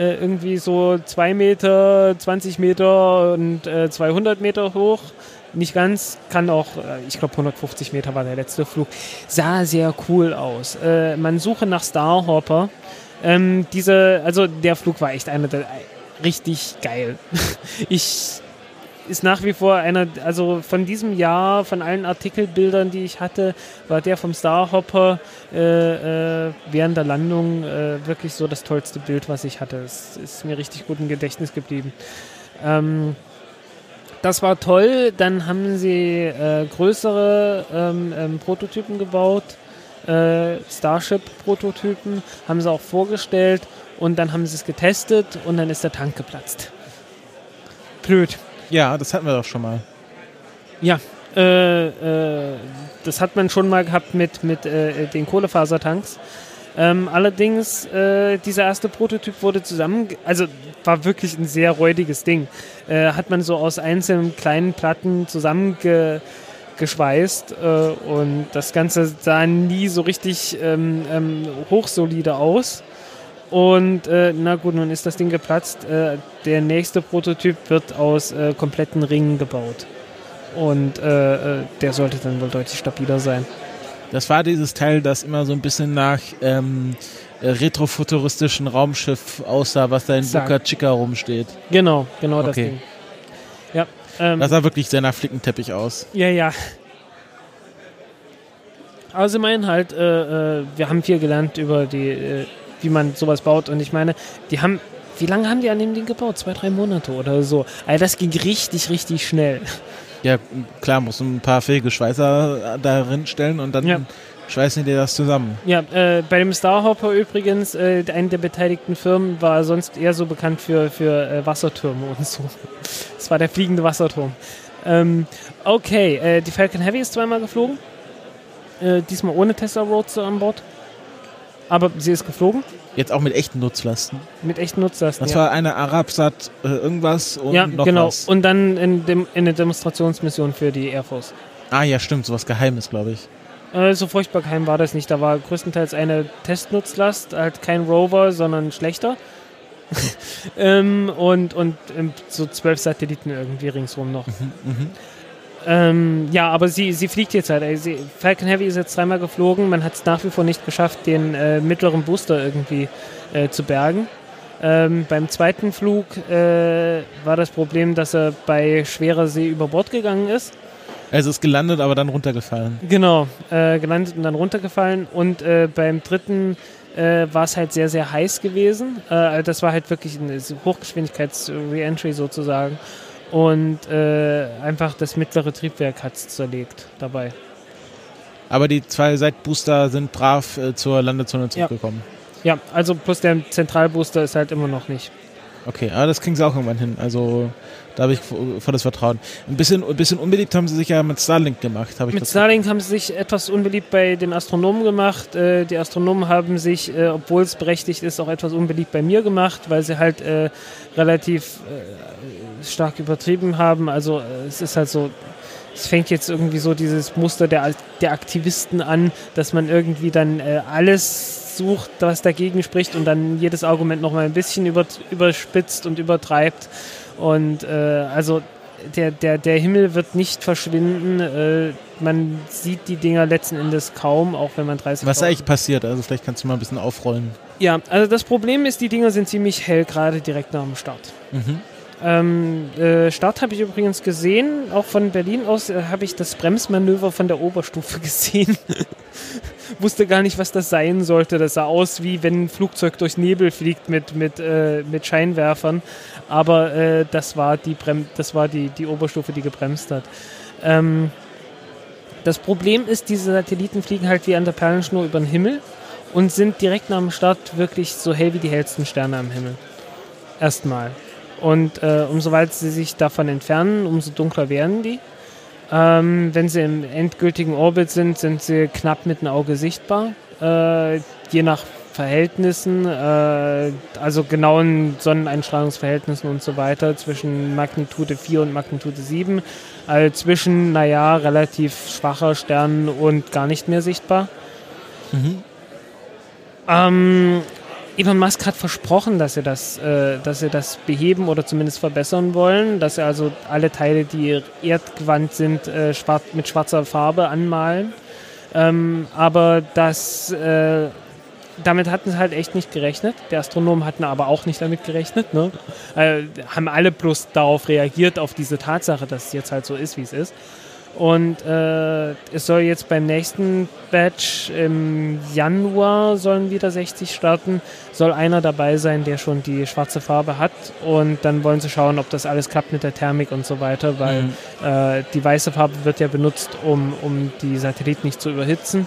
A: Äh, irgendwie so 2 Meter, 20 Meter und äh, 200 Meter hoch. Nicht ganz, kann auch, äh, ich glaube 150 Meter war der letzte Flug. Sah sehr cool aus. Äh, man suche nach Starhopper. Ähm, diese, also der Flug war echt einer der richtig geil. ich ist nach wie vor einer, also von diesem Jahr, von allen Artikelbildern, die ich hatte, war der vom Starhopper äh, äh, während der Landung äh, wirklich so das tollste Bild, was ich hatte. Es ist mir richtig gut im Gedächtnis geblieben. Ähm, das war toll. Dann haben sie äh, größere ähm, ähm, Prototypen gebaut, äh, Starship-Prototypen, haben sie auch vorgestellt und dann haben sie es getestet und dann ist der Tank geplatzt. Blöd.
B: Ja, das hatten wir doch schon mal.
A: Ja, äh, äh, das hat man schon mal gehabt mit, mit äh, den Kohlefasertanks. Ähm, allerdings, äh, dieser erste Prototyp wurde zusammen, also war wirklich ein sehr räudiges Ding. Äh, hat man so aus einzelnen kleinen Platten zusammengeschweißt äh, und das Ganze sah nie so richtig ähm, ähm, hochsolide aus. Und äh, na gut, nun ist das Ding geplatzt. Äh, der nächste Prototyp wird aus äh, kompletten Ringen gebaut. Und äh, äh, der sollte dann wohl deutlich stabiler sein.
B: Das war dieses Teil, das immer so ein bisschen nach ähm, äh, retrofuturistischen Raumschiff aussah, was da in. Boca Chica rumsteht.
A: Genau, genau das
B: Okay.
A: Ding. Ja, ähm,
B: Das sah wirklich sehr nach Flickenteppich aus.
A: ja, ja. Sie meinen halt, wir haben viel gelernt über die, wie man sowas baut. Und ich meine, die haben, wie lange haben die an dem Ding gebaut? Zwei, drei Monate oder so. Also das ging richtig, richtig schnell.
B: Ja, klar, muss ein paar fähige Schweißer darin stellen und dann
A: Ja.
B: schweißen die das zusammen.
A: Ja, äh, bei dem Starhopper übrigens, äh, eine der beteiligten Firmen war sonst eher so bekannt für, für äh, Wassertürme und so. Das war der fliegende Wasserturm. Ähm, okay, äh, die Falcon Heavy ist zweimal geflogen. Äh, diesmal ohne Tesla Roadster an Bord. Aber sie ist geflogen
B: Jetzt auch mit echten Nutzlasten.
A: mit echten Nutzlasten.
B: Das
A: ja.
B: war eine Arabsat äh, irgendwas und
A: ja,
B: noch
A: genau.
B: was.
A: Und dann in, dem, in eine Demonstrationsmission für die Air Force.
B: ah ja, stimmt, sowas Geheimes, glaube ich.
A: Äh, so furchtbar geheim war das nicht. Da war größtenteils eine Testnutzlast, halt kein Rover, sondern schlechter. ähm, und und ähm, so zwölf Satelliten irgendwie ringsrum noch. Ähm, ja, aber sie, sie fliegt jetzt halt. Sie, Falcon Heavy ist jetzt dreimal geflogen. Man hat es nach wie vor nicht geschafft, den äh, mittleren Booster irgendwie äh, zu bergen. Ähm, beim zweiten Flug äh, war das Problem, dass er bei schwerer See über Bord gegangen ist.
B: Also ist gelandet, aber dann runtergefallen.
A: Genau, äh, gelandet und dann runtergefallen. Und äh, beim dritten äh, war es halt sehr, sehr heiß gewesen. Das war halt wirklich eine Hochgeschwindigkeits-Reentry sozusagen. Und äh, einfach das mittlere Triebwerk hat es zerlegt dabei.
B: Aber die zwei Seitbooster sind brav äh, zur Landezone zurückgekommen.
A: Ja. ja, also plus der Zentralbooster ist halt immer noch nicht.
B: Okay, aber das kriegen sie auch irgendwann hin. Also da habe ich volles Vertrauen. Ein bisschen, ein bisschen unbeliebt haben sie sich ja mit Starlink gemacht.
A: Ich mit Starlink haben sie sich etwas unbeliebt bei den Astronomen gemacht. Äh, die Astronomen haben sich, äh, obwohl es berechtigt ist, auch etwas unbeliebt bei mir gemacht, weil sie halt äh, relativ äh, stark übertrieben haben. Also äh, es ist halt so, es fängt jetzt irgendwie so dieses Muster der, der Aktivisten an, dass man irgendwie dann äh, alles sucht, was dagegen spricht und dann jedes Argument nochmal ein bisschen über, überspitzt und übertreibt. Und äh, also der, der, der Himmel wird nicht verschwinden. Äh, man sieht die Dinger letzten Endes kaum, auch wenn man 30
B: Was ist eigentlich passiert? Also vielleicht kannst du mal ein bisschen aufrollen.
A: Ja, also das Problem ist, die Dinger sind ziemlich hell, gerade direkt nach dem Start. Mhm. Ähm, äh, Start habe ich übrigens gesehen, auch von Berlin aus äh, habe ich das Bremsmanöver von der Oberstufe gesehen. Wusste gar nicht, was das sein sollte. Das sah aus, wie wenn ein Flugzeug durch Nebel fliegt mit, mit, äh, mit Scheinwerfern aber äh, das war, die, Brem das war die, die Oberstufe, die gebremst hat. Ähm, das Problem ist, diese Satelliten fliegen halt wie an der Perlenschnur über den Himmel und sind direkt nach dem Start wirklich so hell wie die hellsten Sterne am Himmel. Erstmal. Und äh, umso weiter sie sich davon entfernen, umso dunkler werden die. Ähm, wenn sie im endgültigen Orbit sind, sind sie knapp mit dem Auge sichtbar. Äh, je nach Verhältnissen, äh, also genauen Sonneneinstrahlungsverhältnissen und so weiter zwischen Magnitude 4 und Magnitude 7, also zwischen, naja, relativ schwacher Sternen und gar nicht mehr sichtbar. Mhm. Ähm, Elon Musk hat versprochen, dass sie das, äh, dass sie das beheben oder zumindest verbessern wollen, dass sie also alle Teile, die erdgewandt sind, äh, schwarz, mit schwarzer Farbe anmalen. Ähm, aber das äh, damit hatten sie halt echt nicht gerechnet. Die Astronomen hatten aber auch nicht damit gerechnet. Ne? Äh, haben alle bloß darauf reagiert, auf diese Tatsache, dass es jetzt halt so ist, wie es ist. Und äh, es soll jetzt beim nächsten Batch im Januar sollen wieder 60 starten. Soll einer dabei sein, der schon die schwarze Farbe hat. Und dann wollen sie schauen, ob das alles klappt mit der Thermik und so weiter, weil mhm. äh, die weiße Farbe wird ja benutzt, um, um die Satelliten nicht zu überhitzen.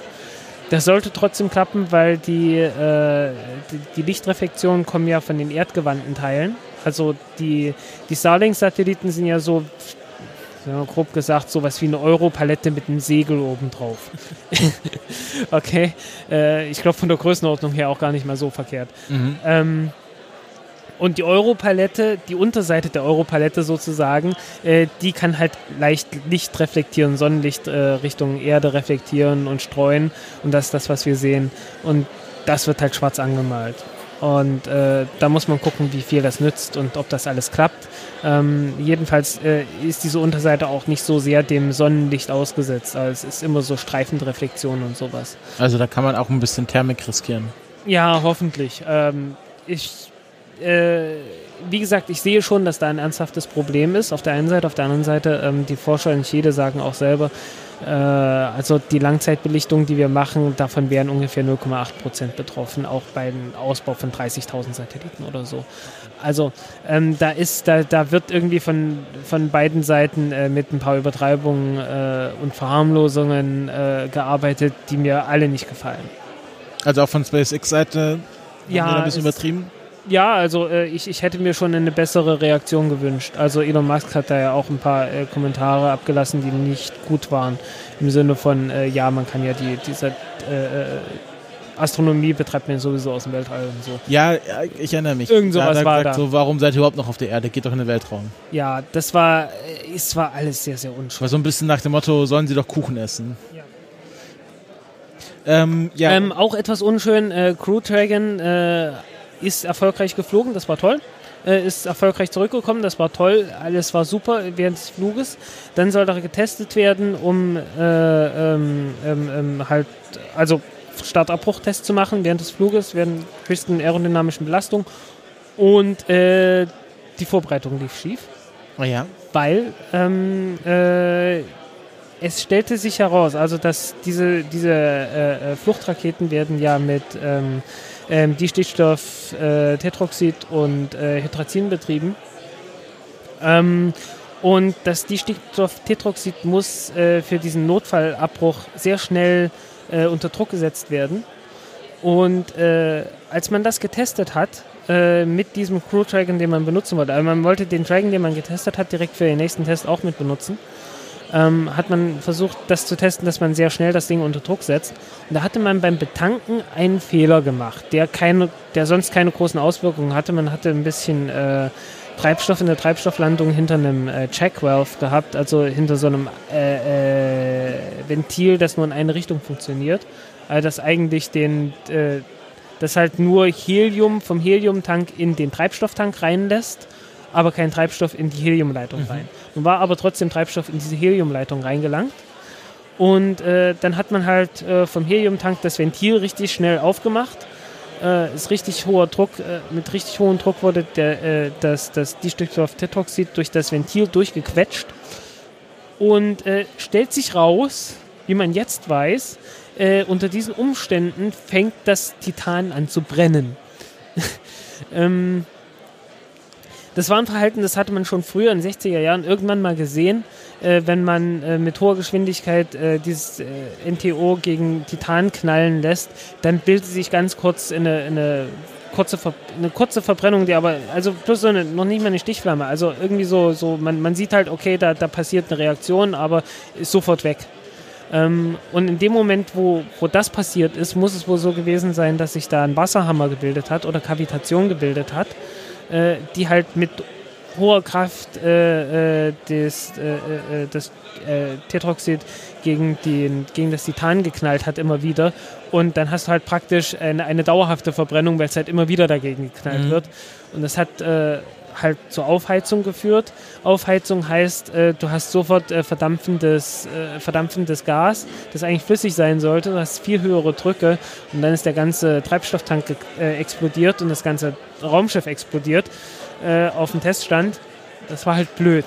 A: Das sollte trotzdem klappen, weil die, äh, die, die, Lichtreflexionen kommen ja von den erdgewandten Teilen. Also die, die Starlink-Satelliten sind ja so, ja, grob gesagt, sowas wie eine Europalette mit einem Segel oben drauf. okay, äh, ich glaube von der Größenordnung her auch gar nicht mal so verkehrt. Mhm. Ähm, und die Europalette, die Unterseite der Europalette sozusagen, äh, die kann halt leicht Licht reflektieren, Sonnenlicht äh, Richtung Erde reflektieren und streuen. Und das ist das, was wir sehen. Und das wird halt schwarz angemalt. Und äh, da muss man gucken, wie viel das nützt und ob das alles klappt. Ähm, jedenfalls äh, ist diese Unterseite auch nicht so sehr dem Sonnenlicht ausgesetzt. Also es ist immer so Streifenreflexion und sowas.
B: Also da kann man auch ein bisschen Thermik riskieren.
A: Ja, hoffentlich. Ähm, ich äh, wie gesagt, ich sehe schon, dass da ein ernsthaftes Problem ist. Auf der einen Seite, auf der anderen Seite, ähm, die Forscher in Chile sagen auch selber, äh, also die Langzeitbelichtung, die wir machen, davon wären ungefähr 0,8 Prozent betroffen, auch beim Ausbau von 30.000 Satelliten oder so. Also ähm, da ist, da, da wird irgendwie von, von beiden Seiten äh, mit ein paar Übertreibungen äh, und Verharmlosungen äh, gearbeitet, die mir alle nicht gefallen.
B: Also auch von SpaceX-Seite
A: ja,
B: ein bisschen übertrieben?
A: ja, also äh, ich, ich hätte mir schon eine bessere Reaktion gewünscht. Also Elon Musk hat da ja auch ein paar äh, Kommentare abgelassen, die nicht gut waren. Im Sinne von, äh, ja, man kann ja die, diese äh, Astronomie betreibt man sowieso aus dem Weltall und so.
B: Ja, ich erinnere mich.
A: Irgend sowas
B: ja,
A: war gesagt,
B: da. So, warum seid ihr überhaupt noch auf der Erde? Geht doch in den Weltraum.
A: Ja, das war, es war alles sehr, sehr unschön.
B: War so ein bisschen nach dem Motto, sollen sie doch Kuchen essen.
A: Ja.
B: Ähm, ja.
A: Ähm, auch etwas unschön, äh, Crew Dragon äh, ist erfolgreich geflogen, das war toll. Äh, ist erfolgreich zurückgekommen, das war toll, alles war super während des Fluges. Dann soll er getestet werden, um äh, ähm, ähm, ähm halt, also Startabbruchtest zu machen während des Fluges, während höchsten aerodynamischen Belastung. Und äh, die Vorbereitung lief schief,
B: Oh ja.
A: weil ähm, äh, es stellte sich heraus, also dass diese, diese äh, äh, Fluchtraketen werden ja mit ähm, ähm, Distickstoff, äh, Tetroxid und äh, Hydrazin betrieben. Ähm, und das Distickstoff-Tetroxid muss äh, für diesen Notfallabbruch sehr schnell äh, unter Druck gesetzt werden. Und äh, als man das getestet hat, äh, mit diesem Crew Dragon, den man benutzen wollte, also man wollte den Dragon, den man getestet hat, direkt für den nächsten Test auch mit benutzen, ähm, hat man versucht, das zu testen, dass man sehr schnell das Ding unter Druck setzt. Und da hatte man beim Betanken einen Fehler gemacht, der, keine, der sonst keine großen Auswirkungen hatte. Man hatte ein bisschen äh, Treibstoff in der Treibstofflandung hinter einem äh, Check Valve gehabt, also hinter so einem äh, äh, Ventil, das nur in eine Richtung funktioniert, äh, das eigentlich den, äh, das halt nur Helium vom Heliumtank in den Treibstofftank reinlässt, aber kein Treibstoff in die Heliumleitung rein. Nun war aber trotzdem Treibstoff in diese Heliumleitung reingelangt. Und äh, dann hat man halt äh, vom Heliumtank das Ventil richtig schnell aufgemacht. Äh, ist richtig hoher Druck, äh, mit richtig hohem Druck wurde der, äh, das, das Distickstoff-Tetroxid durch das Ventil durchgequetscht. Und äh, stellt sich raus, wie man jetzt weiß, äh, unter diesen Umständen fängt das Titan an zu brennen. ähm, das war ein Verhalten, das hatte man schon früher in den 60er Jahren irgendwann mal gesehen, äh, wenn man äh, mit hoher Geschwindigkeit äh, dieses äh, NTO gegen Titan knallen lässt, dann bildet sich ganz kurz eine, eine, kurze, eine kurze Verbrennung, die aber, also plus so eine, noch nicht mal eine Stichflamme, also irgendwie so, so man, man sieht halt, okay, da, da passiert eine Reaktion, aber ist sofort weg. Ähm, und in dem Moment, wo, wo das passiert ist, muss es wohl so gewesen sein, dass sich da ein Wasserhammer gebildet hat oder Kavitation gebildet hat äh, die halt mit hoher Kraft äh, äh, des, äh, äh, das äh, Tetroxid gegen, den, gegen das Titan geknallt hat immer wieder. Und dann hast du halt praktisch eine, eine dauerhafte Verbrennung, weil es halt immer wieder dagegen geknallt
B: Mhm.
A: wird. Und das hat äh, halt zur Aufheizung geführt. Aufheizung heißt, äh, du hast sofort äh, verdampfendes, äh, verdampfendes Gas, das eigentlich flüssig sein sollte. Du hast viel höhere Drücke und dann ist der ganze Treibstofftank äh, explodiert und das ganze Raumschiff explodiert äh, auf dem Teststand. Das war halt blöd.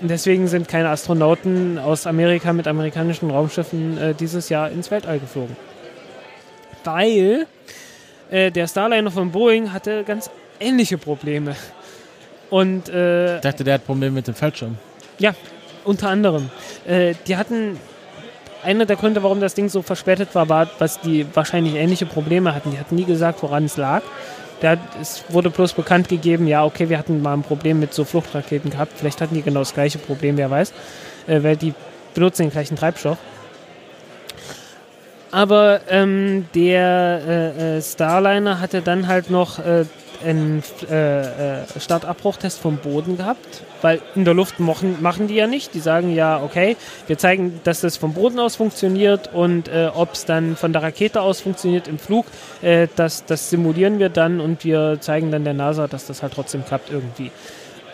A: Und deswegen sind keine Astronauten aus Amerika mit amerikanischen Raumschiffen äh, dieses Jahr ins Weltall geflogen. Weil der Starliner von Boeing hatte ganz ähnliche Probleme. Und äh,
B: Ich dachte, der hat Probleme mit dem Fallschirm.
A: ja, unter anderem. Äh, die hatten, einer der Gründe, warum das Ding so verspätet war, war, dass die wahrscheinlich ähnliche Probleme hatten. Die hatten nie gesagt, woran es lag. Hat, es wurde bloß bekannt gegeben, ja, okay, wir hatten mal ein Problem mit so Fluchtraketen gehabt. Vielleicht hatten die genau das gleiche Problem, wer weiß. Äh, weil die benutzen den gleichen Treibstoff. Aber ähm, der äh, äh, Starliner hatte dann halt noch äh, einen äh, äh, Startabbruchtest vom Boden gehabt, weil in der Luft machen, machen die ja nicht. Die sagen ja, okay, wir zeigen, dass das vom Boden aus funktioniert und äh, ob es dann von der Rakete aus funktioniert im Flug, äh, das, das simulieren wir dann und wir zeigen dann der NASA, dass das halt trotzdem klappt irgendwie.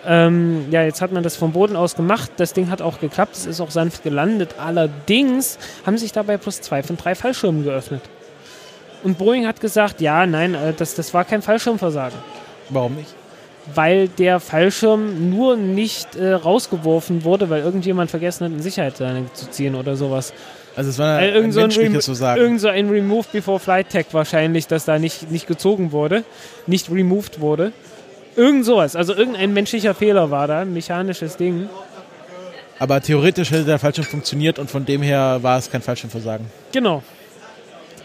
A: Ähm, ja, jetzt hat man das vom Boden aus gemacht. Das Ding hat auch geklappt. Es ist auch sanft gelandet. Allerdings haben sich dabei plus zwei von drei Fallschirmen geöffnet. Und Boeing hat gesagt, ja, nein, äh, das, das war kein Fallschirmversagen.
B: Warum nicht?
A: Weil der Fallschirm nur nicht äh, rausgeworfen wurde, weil irgendjemand vergessen hat, eine Sicherheitsleine zu ziehen oder sowas.
B: Also es war ein
A: irgend so ein,
B: menschliches
A: Remo-
B: zu sagen.
A: irgend so ein Remove Before Flight Tag wahrscheinlich, dass da nicht, nicht gezogen wurde, nicht removed wurde. Irgend sowas, also irgendein menschlicher Fehler war da, ein mechanisches Ding.
B: Aber theoretisch hätte der Fallschirm funktioniert und von dem her war es kein Fallschirmversagen.
A: Genau.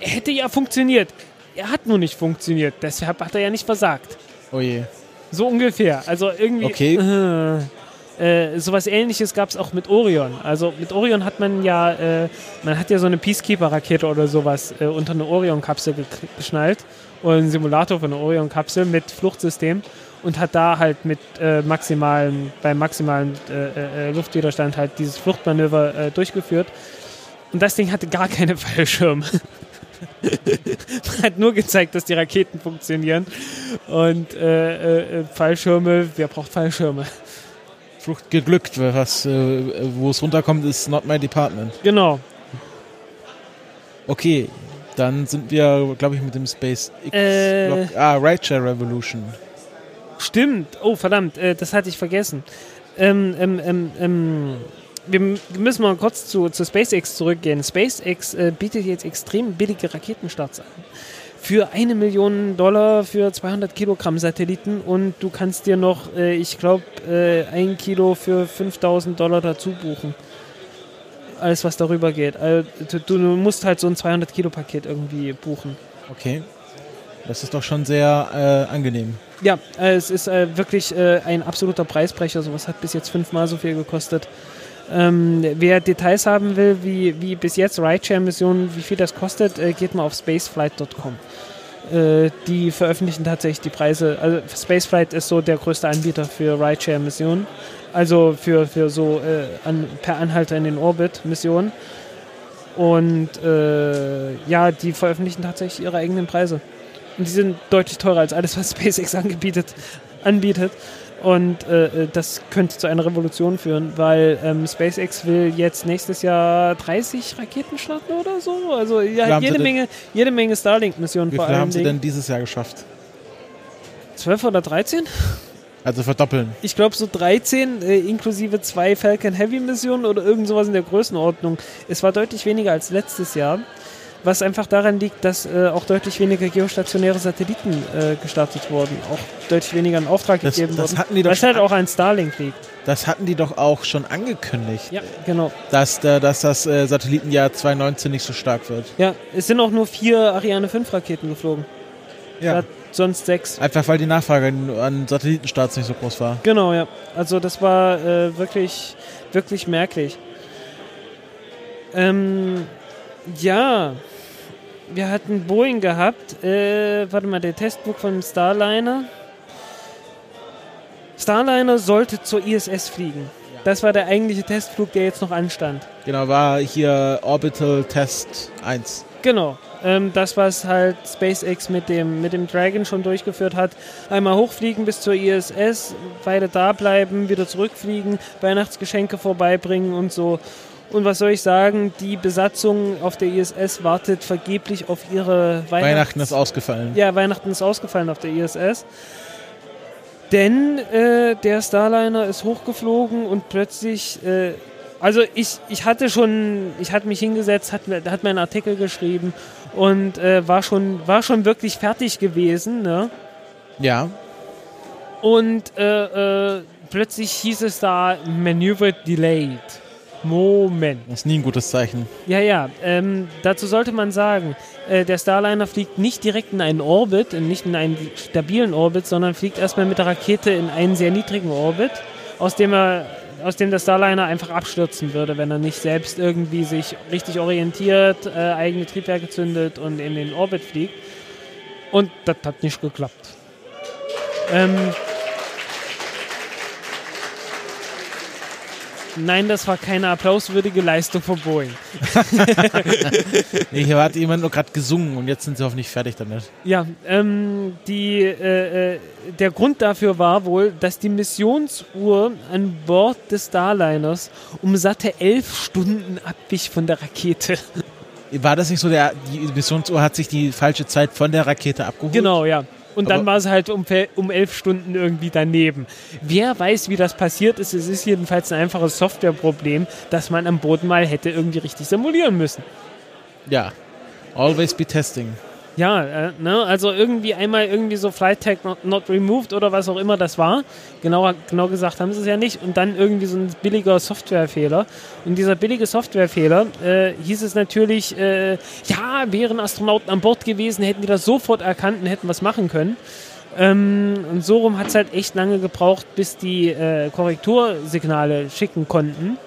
A: Hätte ja funktioniert. Er hat nur nicht funktioniert, deshalb hat er ja nicht versagt.
B: Oh je.
A: So ungefähr. Also irgendwie.
B: Okay.
A: Äh, äh, sowas ähnliches gab es auch mit Orion. Also mit Orion hat man ja, äh, man hat ja so eine Peacekeeper-Rakete oder sowas äh, unter eine Orion-Kapsel ge geschnallt. Oder einen Simulator von einer Orion-Kapsel mit Fluchtsystem und hat da halt mit äh, maximalen, beim maximalen äh, äh, Luftwiderstand halt dieses Fluchtmanöver äh, durchgeführt. Und das Ding hatte gar keine Fallschirme. Man hat nur gezeigt, dass die Raketen funktionieren. Und äh, äh, Fallschirme, wer braucht Fallschirme?
B: Flucht geglückt, was, äh, wo es runterkommt, ist not my department.
A: Genau.
B: Okay, dann sind wir, glaube ich, mit dem SpaceX.
A: Äh.
B: Block- ah, Rideshare Revolution.
A: Stimmt. Oh, verdammt, äh, das hatte ich vergessen. Ähm, ähm, ähm, ähm, wir müssen mal kurz zu, zu SpaceX zurückgehen. SpaceX äh, bietet jetzt extrem billige Raketenstarts an. Für eine Million Dollar für 200 Kilogramm Satelliten und du kannst dir noch, äh, ich glaube, äh, ein Kilo für 5000 Dollar dazu buchen. Alles, was darüber geht. Also, du, du musst halt so ein 200 Kilo Paket irgendwie buchen.
B: Okay. Das ist doch schon sehr äh, angenehm.
A: Ja, äh, es ist äh, wirklich äh, ein absoluter Preisbrecher. Sowas hat bis jetzt fünfmal so viel gekostet. Ähm, wer Details haben will, wie, wie bis jetzt Rideshare-Missionen, wie viel das kostet, äh, geht mal auf spaceflight.com. Äh, die veröffentlichen tatsächlich die Preise. Also Spaceflight ist so der größte Anbieter für Rideshare-Missionen. Also für, für so äh, an, per Anhalter in den Orbit Missionen. Und äh, ja, die veröffentlichen tatsächlich ihre eigenen Preise. Und die sind deutlich teurer als alles, was SpaceX angebietet, anbietet. Und äh, das könnte zu einer Revolution führen, weil ähm, SpaceX will jetzt nächstes Jahr 30 Raketen starten oder so. Also ja, jede Menge, jede Menge Starlink-Missionen
B: Wie
A: vor
B: viel
A: allem.
B: haben sie denn dieses Jahr geschafft?
A: 12 oder 13?
B: Also verdoppeln.
A: Ich glaube so 13, äh, inklusive zwei Falcon Heavy Missionen oder irgend sowas in der Größenordnung. Es war deutlich weniger als letztes Jahr, was einfach daran liegt, dass äh, auch deutlich weniger geostationäre Satelliten äh, gestartet wurden, auch deutlich weniger in Auftrag
B: Das-
A: gegeben
B: das
A: wurden.
B: hatten die doch
A: was halt auch an Starlink liegt.
B: Das hatten die doch auch schon angekündigt,
A: Ja, genau.
B: dass, da- dass das äh, Satellitenjahr 2019 nicht so stark wird.
A: Ja, es sind auch nur vier Ariane 5 Raketen geflogen.
B: Ja.
A: Statt sonst sechs.
B: Einfach weil die Nachfrage an Satellitenstarts nicht so groß war.
A: Genau, ja. Also das war äh, wirklich, wirklich merklich. Ähm, ja, wir hatten Boeing gehabt. Äh, warte mal, der Testflug von Starliner. Starliner sollte zur ISS fliegen. Das war der eigentliche Testflug, der jetzt noch anstand.
B: Genau, war hier Orbital Test 1.
A: Genau. Ähm, das, was halt SpaceX mit dem, mit dem Dragon schon durchgeführt hat. Einmal hochfliegen bis zur ISS, weiter da bleiben, wieder zurückfliegen, Weihnachtsgeschenke vorbeibringen und so. Und was soll ich sagen, die Besatzung auf der ISS wartet vergeblich auf ihre Weihnachts
B: Weihnachten ist ausgefallen.
A: ja, Weihnachten ist ausgefallen auf der ISS. Denn äh, der Starliner ist hochgeflogen und plötzlich, äh, also ich, ich hatte schon, ich hatte mich hingesetzt, hat, hat mir einen Artikel geschrieben und äh, war, schon, war schon wirklich fertig gewesen. Ne?
B: Ja.
A: Und äh, äh, plötzlich hieß es da, Maneuver delayed. Moment.
B: Das ist nie ein gutes Zeichen.
A: Ja, ja. Ähm, dazu sollte man sagen, äh, der Starliner fliegt nicht direkt in einen Orbit, nicht in einen stabilen Orbit, sondern fliegt erstmal mit der Rakete in einen sehr niedrigen Orbit, aus dem er aus dem der Starliner einfach abstürzen würde, wenn er nicht selbst irgendwie sich richtig orientiert, äh, eigene Triebwerke zündet und in den Orbit fliegt. Und das hat nicht geklappt. Ähm, Nein, das war keine applauswürdige Leistung von Boeing.
B: Nee, hier hat jemand nur gerade gesungen und jetzt sind sie hoffentlich fertig damit.
A: Ja, ähm, die, äh, äh, der Grund dafür war wohl, dass die Missionsuhr an Bord des Starliners um satte elf Stunden abwich von der Rakete.
B: War das nicht so, der, die Missionsuhr hat sich die falsche Zeit von der Rakete abgeholt?
A: Genau, ja. Und dann war es halt um, um elf Stunden irgendwie daneben. Wer weiß, wie das passiert ist. Es ist jedenfalls ein einfaches Softwareproblem, das man am Boden mal hätte irgendwie richtig simulieren müssen.
B: Ja. Always be testing.
A: Ja, äh, ne, also irgendwie einmal irgendwie so Flight Tag not, not removed oder was auch immer das war. Genau, genau gesagt haben sie es ja nicht. Und dann irgendwie so ein billiger Softwarefehler. Und dieser billige Softwarefehler äh, hieß es natürlich, äh, ja, wären Astronauten an Bord gewesen, hätten die das sofort erkannt und hätten was machen können. Ähm, und so rum hat es halt echt lange gebraucht, bis die äh, Korrektursignale schicken konnten.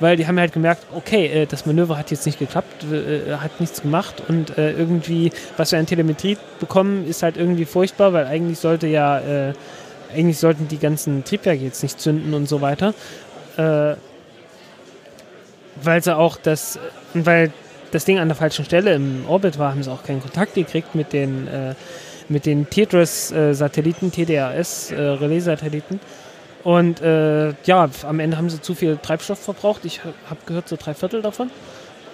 A: Weil die haben halt gemerkt, okay, äh, das Manöver hat jetzt nicht geklappt, äh, hat nichts gemacht und äh, irgendwie, was wir an Telemetrie bekommen, ist halt irgendwie furchtbar, weil eigentlich sollte ja, äh, eigentlich sollten die ganzen Triebwerke jetzt nicht zünden und so weiter. Äh, weil sie auch das, weil das Ding an der falschen Stelle im Orbit war, haben sie auch keinen Kontakt gekriegt mit den, äh, mit den TDRS-Satelliten, TDRS-Relais-Satelliten. Und äh, ja, am Ende haben sie zu viel Treibstoff verbraucht. Ich habe gehört, so drei Viertel davon.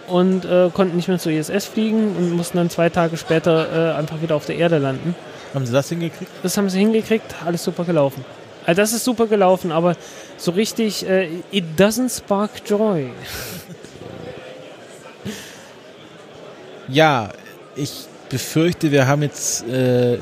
A: Und äh, konnten nicht mehr zur ISS fliegen und mussten dann zwei Tage später äh, einfach wieder auf der Erde landen.
B: Haben sie das hingekriegt?
A: Das haben sie hingekriegt, alles super gelaufen. Also das ist super gelaufen, aber so richtig, äh, it doesn't spark joy.
B: Ja, ich befürchte, wir haben jetzt äh,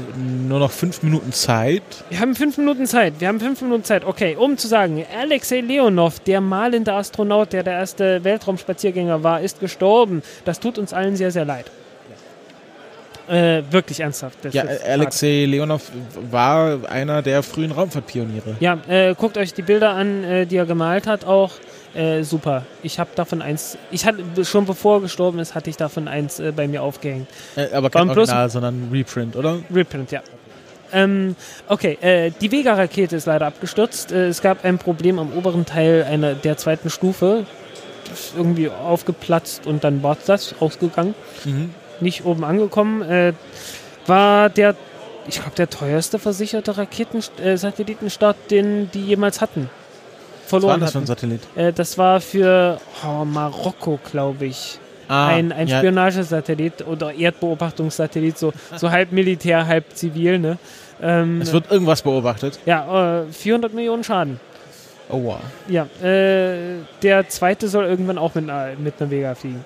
B: nur noch fünf Minuten Zeit.
A: Wir haben fünf Minuten Zeit. Wir haben fünf Minuten Zeit. Okay, um zu sagen, Alexei Leonov, der malende Astronaut, der der erste Weltraumspaziergänger war, ist gestorben. Das tut uns allen sehr, sehr leid. Äh, wirklich ernsthaft. Das
B: Ja, Alexei Leonov war einer der frühen Raumfahrtpioniere.
A: Ja, äh, guckt euch die Bilder an, äh, die er gemalt hat, auch. Äh, super. Ich habe davon eins, ich hatte schon bevor er gestorben ist, hatte ich davon eins äh, bei mir aufgehängt.
B: Äh, aber kein Original, sondern Reprint, oder?
A: Reprint, ja. Ähm, okay, äh, die Vega-Rakete ist leider abgestürzt. Äh, es gab ein Problem am oberen Teil einer der zweiten Stufe. Ist irgendwie aufgeplatzt und dann war das rausgegangen.
B: Mhm.
A: Nicht oben angekommen. Äh, war der, ich glaube, der teuerste versicherte Raketen äh, Satellitenstart, den die jemals hatten.
B: Was war
A: Verloren
B: das für ein. Satellit?
A: Äh, das war für oh, Marokko, glaube ich.
B: Ah,
A: ein ein
B: ja,
A: Spionagesatellit oder Erdbeobachtungssatellit, so, so halb Militär, halb zivil. Ne? Ähm,
B: es wird irgendwas beobachtet.
A: ja, äh, 400 Millionen Schaden.
B: Oh wow.
A: Ja, äh, der zweite soll irgendwann auch mit einer, mit einer Vega fliegen.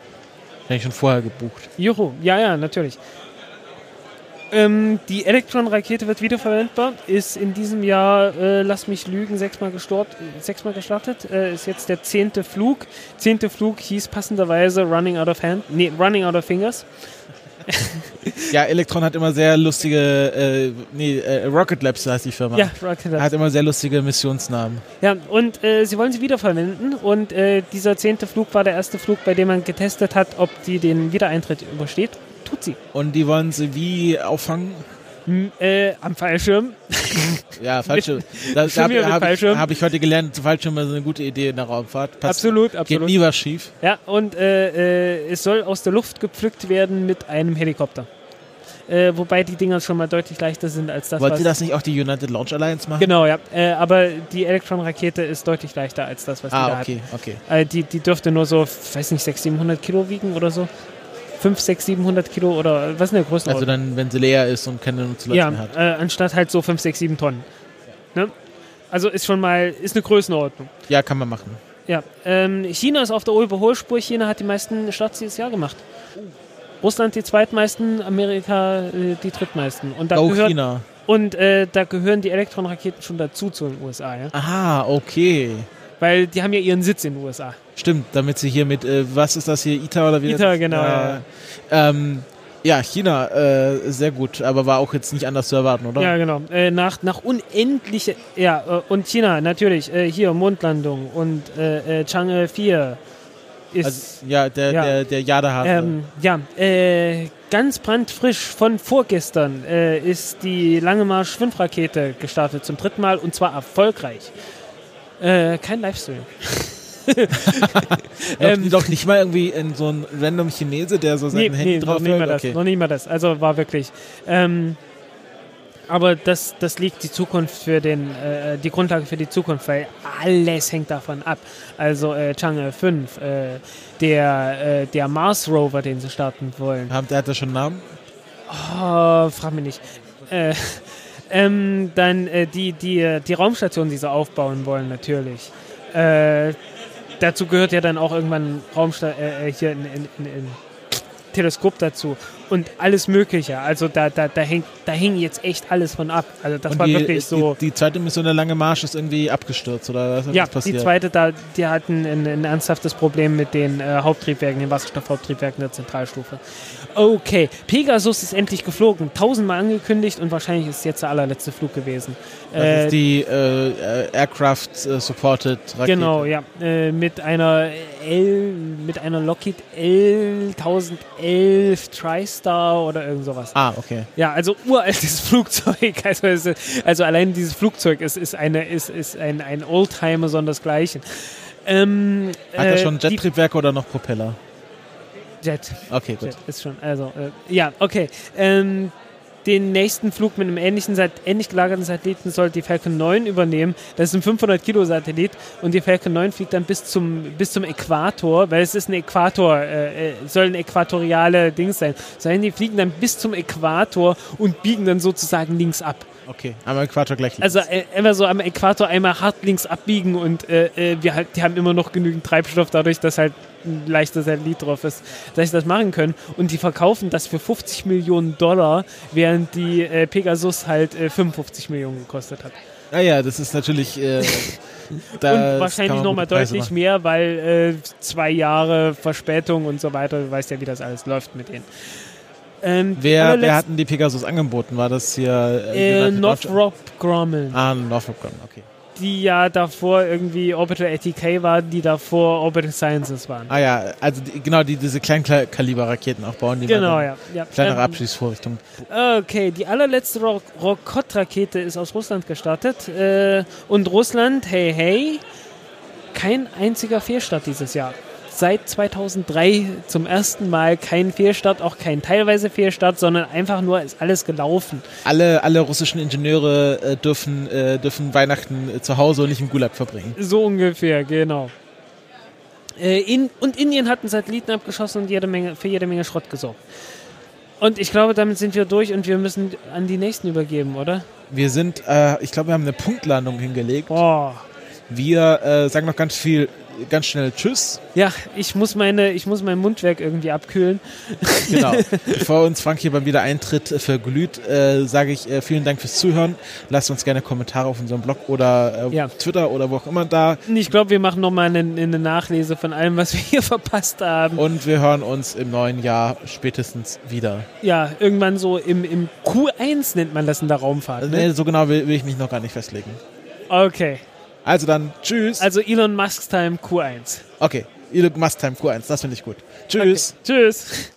B: Hätte ich schon vorher gebucht.
A: Juhu, ja, ja, natürlich. Ähm, die Electron-Rakete wird wiederverwendbar, ist in diesem Jahr, äh, lass mich lügen, sechsmal, gestort, sechsmal gestartet, äh, ist jetzt der zehnte Flug. Zehnte Flug hieß passenderweise Running Out of Hand, nee, Running Out of Fingers.
B: Ja, Electron hat immer sehr lustige, äh, nee, äh, Rocket Labs heißt die Firma.
A: Ja, Rocket Labs.
B: Hat immer sehr lustige Missionsnamen.
A: Ja, und äh, sie wollen sie wiederverwenden und äh, dieser zehnte Flug war der erste Flug, bei dem man getestet hat, ob die den Wiedereintritt übersteht. Tut sie.
B: Und die wollen sie wie auffangen?
A: M äh, am Fallschirm.
B: Ja, falsche. Da,
A: Schon
B: da
A: wieder mit
B: habe ich,
A: Fallschirm.
B: hab ich heute gelernt, Fallschirme sind eine gute Idee in der Raumfahrt. Passt-
A: Absolut,
B: Geht
A: absolut.
B: nie was schief.
A: Ja, und äh, äh, es soll aus der Luft gepflückt werden mit einem Helikopter. Äh, wobei die Dinger schon mal deutlich leichter sind als das,
B: Wollt
A: was...
B: ihr das nicht auch die United Launch Alliance machen?
A: Genau, ja. Äh, aber die Elektron-Rakete ist deutlich leichter als das, was die da
B: Ah, okay, okay.
A: Äh, die, die dürfte nur so, weiß nicht, 600, 700 Kilo wiegen oder so. 5, 6, 700 Kilo oder was ist denn der Größenordnung?
B: Also dann, wenn sie leer ist und keine Nutzlast
A: ja,
B: mehr hat.
A: äh, anstatt halt so 5, 6, 7 Tonnen. Ne? Also ist schon mal, ist eine Größenordnung.
B: Ja, kann man machen.
A: Ja, ähm, China ist auf der Überholspur. China hat die meisten Starts dieses Jahr gemacht. Russland die zweitmeisten, Amerika äh, die drittmeisten. Und da,
B: Go
A: gehört,
B: China.
A: und, äh, da gehören die Elektronraketen schon dazu zu den USA. Ja?
B: Aha, okay.
A: Weil die haben ja ihren Sitz in den USA.
B: Stimmt, damit sie hier mit, äh, was ist das hier, ITER oder wie? Das?
A: genau,
B: Ja,
A: ja.
B: ähm, ja China, äh, sehr gut, aber war auch jetzt nicht anders zu erwarten, oder?
A: Ja, genau. Äh, nach, nach unendliche, ja, äh, und China natürlich, äh, hier Mondlandung und äh, äh, Chang'e 4 ist,
B: Also, ja, der,
A: Ja.
B: der, der Jadehase.
A: ähm, ja, äh, ganz brandfrisch von vorgestern äh, ist die Lange Marsch 5 Rakete gestartet zum dritten Mal und zwar erfolgreich. Äh, kein Livestream.
B: doch,
A: ähm,
B: doch nicht mal irgendwie in so ein random Chinese, der so sein
A: Nee,
B: Handy
A: nee
B: drauf
A: noch nicht mal
B: hält?
A: das.
B: Okay.
A: Noch nicht mal das. Also war wirklich. Ähm, aber das, das liegt die Zukunft für den, äh, die Grundlage für die Zukunft, weil alles hängt davon ab. Also äh, Chang'e 5, äh, der, äh, der Mars Rover, den sie starten wollen.
B: Der hat ja schon einen Namen?
A: Oh, frag mich nicht. Äh, ähm, dann äh, die, die, die Raumstation, die sie aufbauen wollen, natürlich. Äh, dazu gehört ja dann auch irgendwann Raumsta äh, äh, hier in, in, in, in Teleskop dazu und alles Mögliche. Also da, da, da, hängt, da hing jetzt echt alles von ab. Also das
B: Und
A: war
B: die,
A: wirklich so.
B: Die, die zweite Mission, der lange Marsch, ist irgendwie abgestürzt, oder was
A: ja,
B: passiert?
A: die zweite, da, die hatten ein, ein ernsthaftes Problem mit den äh, Haupttriebwerken, den Wasserstoffhaupttriebwerken der Zentralstufe. Okay, Pegasus ist endlich geflogen, tausendmal angekündigt und wahrscheinlich ist es jetzt der allerletzte Flug gewesen.
B: Das
A: Äh,
B: ist die äh, äh, Aircraft äh, Supported Rakete.
A: Genau, ja. Äh, mit einer L, mit einer Lockheed L1011 TriStar oder irgend sowas.
B: Ah, okay.
A: Ja, also uraltes Flugzeug. Also, es, also allein dieses Flugzeug ist, ist, eine, ist, ist ein, ein Oldtimer sondersgleichen. Ähm,
B: Hat er
A: äh,
B: schon Jettriebwerke oder noch Propeller?
A: Jet.
B: Okay, gut.
A: Jet ist schon, also, äh, ja, okay. Ähm, den nächsten Flug mit einem ähnlichen, ähnlich gelagerten Satelliten soll die Falcon 9 übernehmen. Das ist ein 500 Kilo Satellit und die Falcon 9 fliegt dann bis zum, bis zum Äquator, weil es ist ein Äquator, äh, äh, soll ein äquatoriale Ding sein. Sondern die fliegen dann bis zum Äquator und biegen dann sozusagen links ab.
B: Okay, am Äquator gleich.
A: Also äh, immer so am Äquator einmal hart links abbiegen und äh, äh, wir halt, die haben immer noch genügend Treibstoff dadurch, dass halt ein leichter Satellit drauf ist, dass sie das machen können. Und die verkaufen das für 50 Millionen Dollar, während die äh, Pegasus halt äh, 55 Millionen gekostet hat.
B: Naja, das ist natürlich. Äh,
A: und wahrscheinlich nochmal deutlich mehr, weil äh, zwei Jahre Verspätung und so weiter, du weißt ja, wie das alles läuft mit denen. Ähm,
B: Wer, wer hatten die Pegasus angeboten? War das hier.
A: äh,
B: United
A: Northrop Grumman.
B: Ah, Northrop Grumman, okay.
A: Die ja davor irgendwie Orbital ATK waren, die davor Orbital Sciences waren.
B: Ah ja, also die, genau, die diese Kleinkaliber-Raketen auch bauen, die
A: Genau, ja. ja.
B: kleinere
A: Ähm,
B: Abschießvorrichtungen.
A: Okay, die allerletzte Ro Rokot-Rakete ist aus Russland gestartet. Äh, und Russland, hey, hey, kein einziger Fehlstart dieses Jahr. Seit 2003 zum ersten Mal kein Fehlstart, auch kein teilweise Fehlstart, sondern einfach nur ist alles gelaufen.
B: Alle, alle russischen Ingenieure äh, dürfen, äh, dürfen Weihnachten äh, zu Hause und nicht im Gulag verbringen.
A: So ungefähr, genau. Äh, in, und Indien hat einen Satelliten abgeschossen und jede Menge, für jede Menge Schrott gesorgt. Und ich glaube, damit sind wir durch und wir müssen an die nächsten übergeben, oder?
B: Wir sind, äh, ich glaube, wir haben eine Punktlandung hingelegt.
A: Boah.
B: Wir äh, sagen noch ganz viel, ganz schnell Tschüss.
A: Ja, ich muss meine, ich muss mein Mundwerk irgendwie abkühlen.
B: Genau. Bevor uns Frank hier beim Wiedereintritt äh, verglüht, äh, sage ich äh, vielen Dank fürs Zuhören. Lasst uns gerne Kommentare auf unserem Blog oder äh,
A: Ja.
B: Twitter oder wo auch immer da.
A: Ich glaube, wir machen nochmal eine, eine Nachlese von allem, was wir hier verpasst haben.
B: Und wir hören uns im neuen Jahr spätestens wieder.
A: Ja, irgendwann so im, im Q1 nennt man das in der Raumfahrt. Ne?
B: nee, so genau will, will ich mich noch gar nicht festlegen.
A: Okay,
B: Also dann, tschüss.
A: also Elon Musk Time Q1.
B: Okay, Elon Musk Time Q1, das finde ich gut. Tschüss.
A: Tschüss.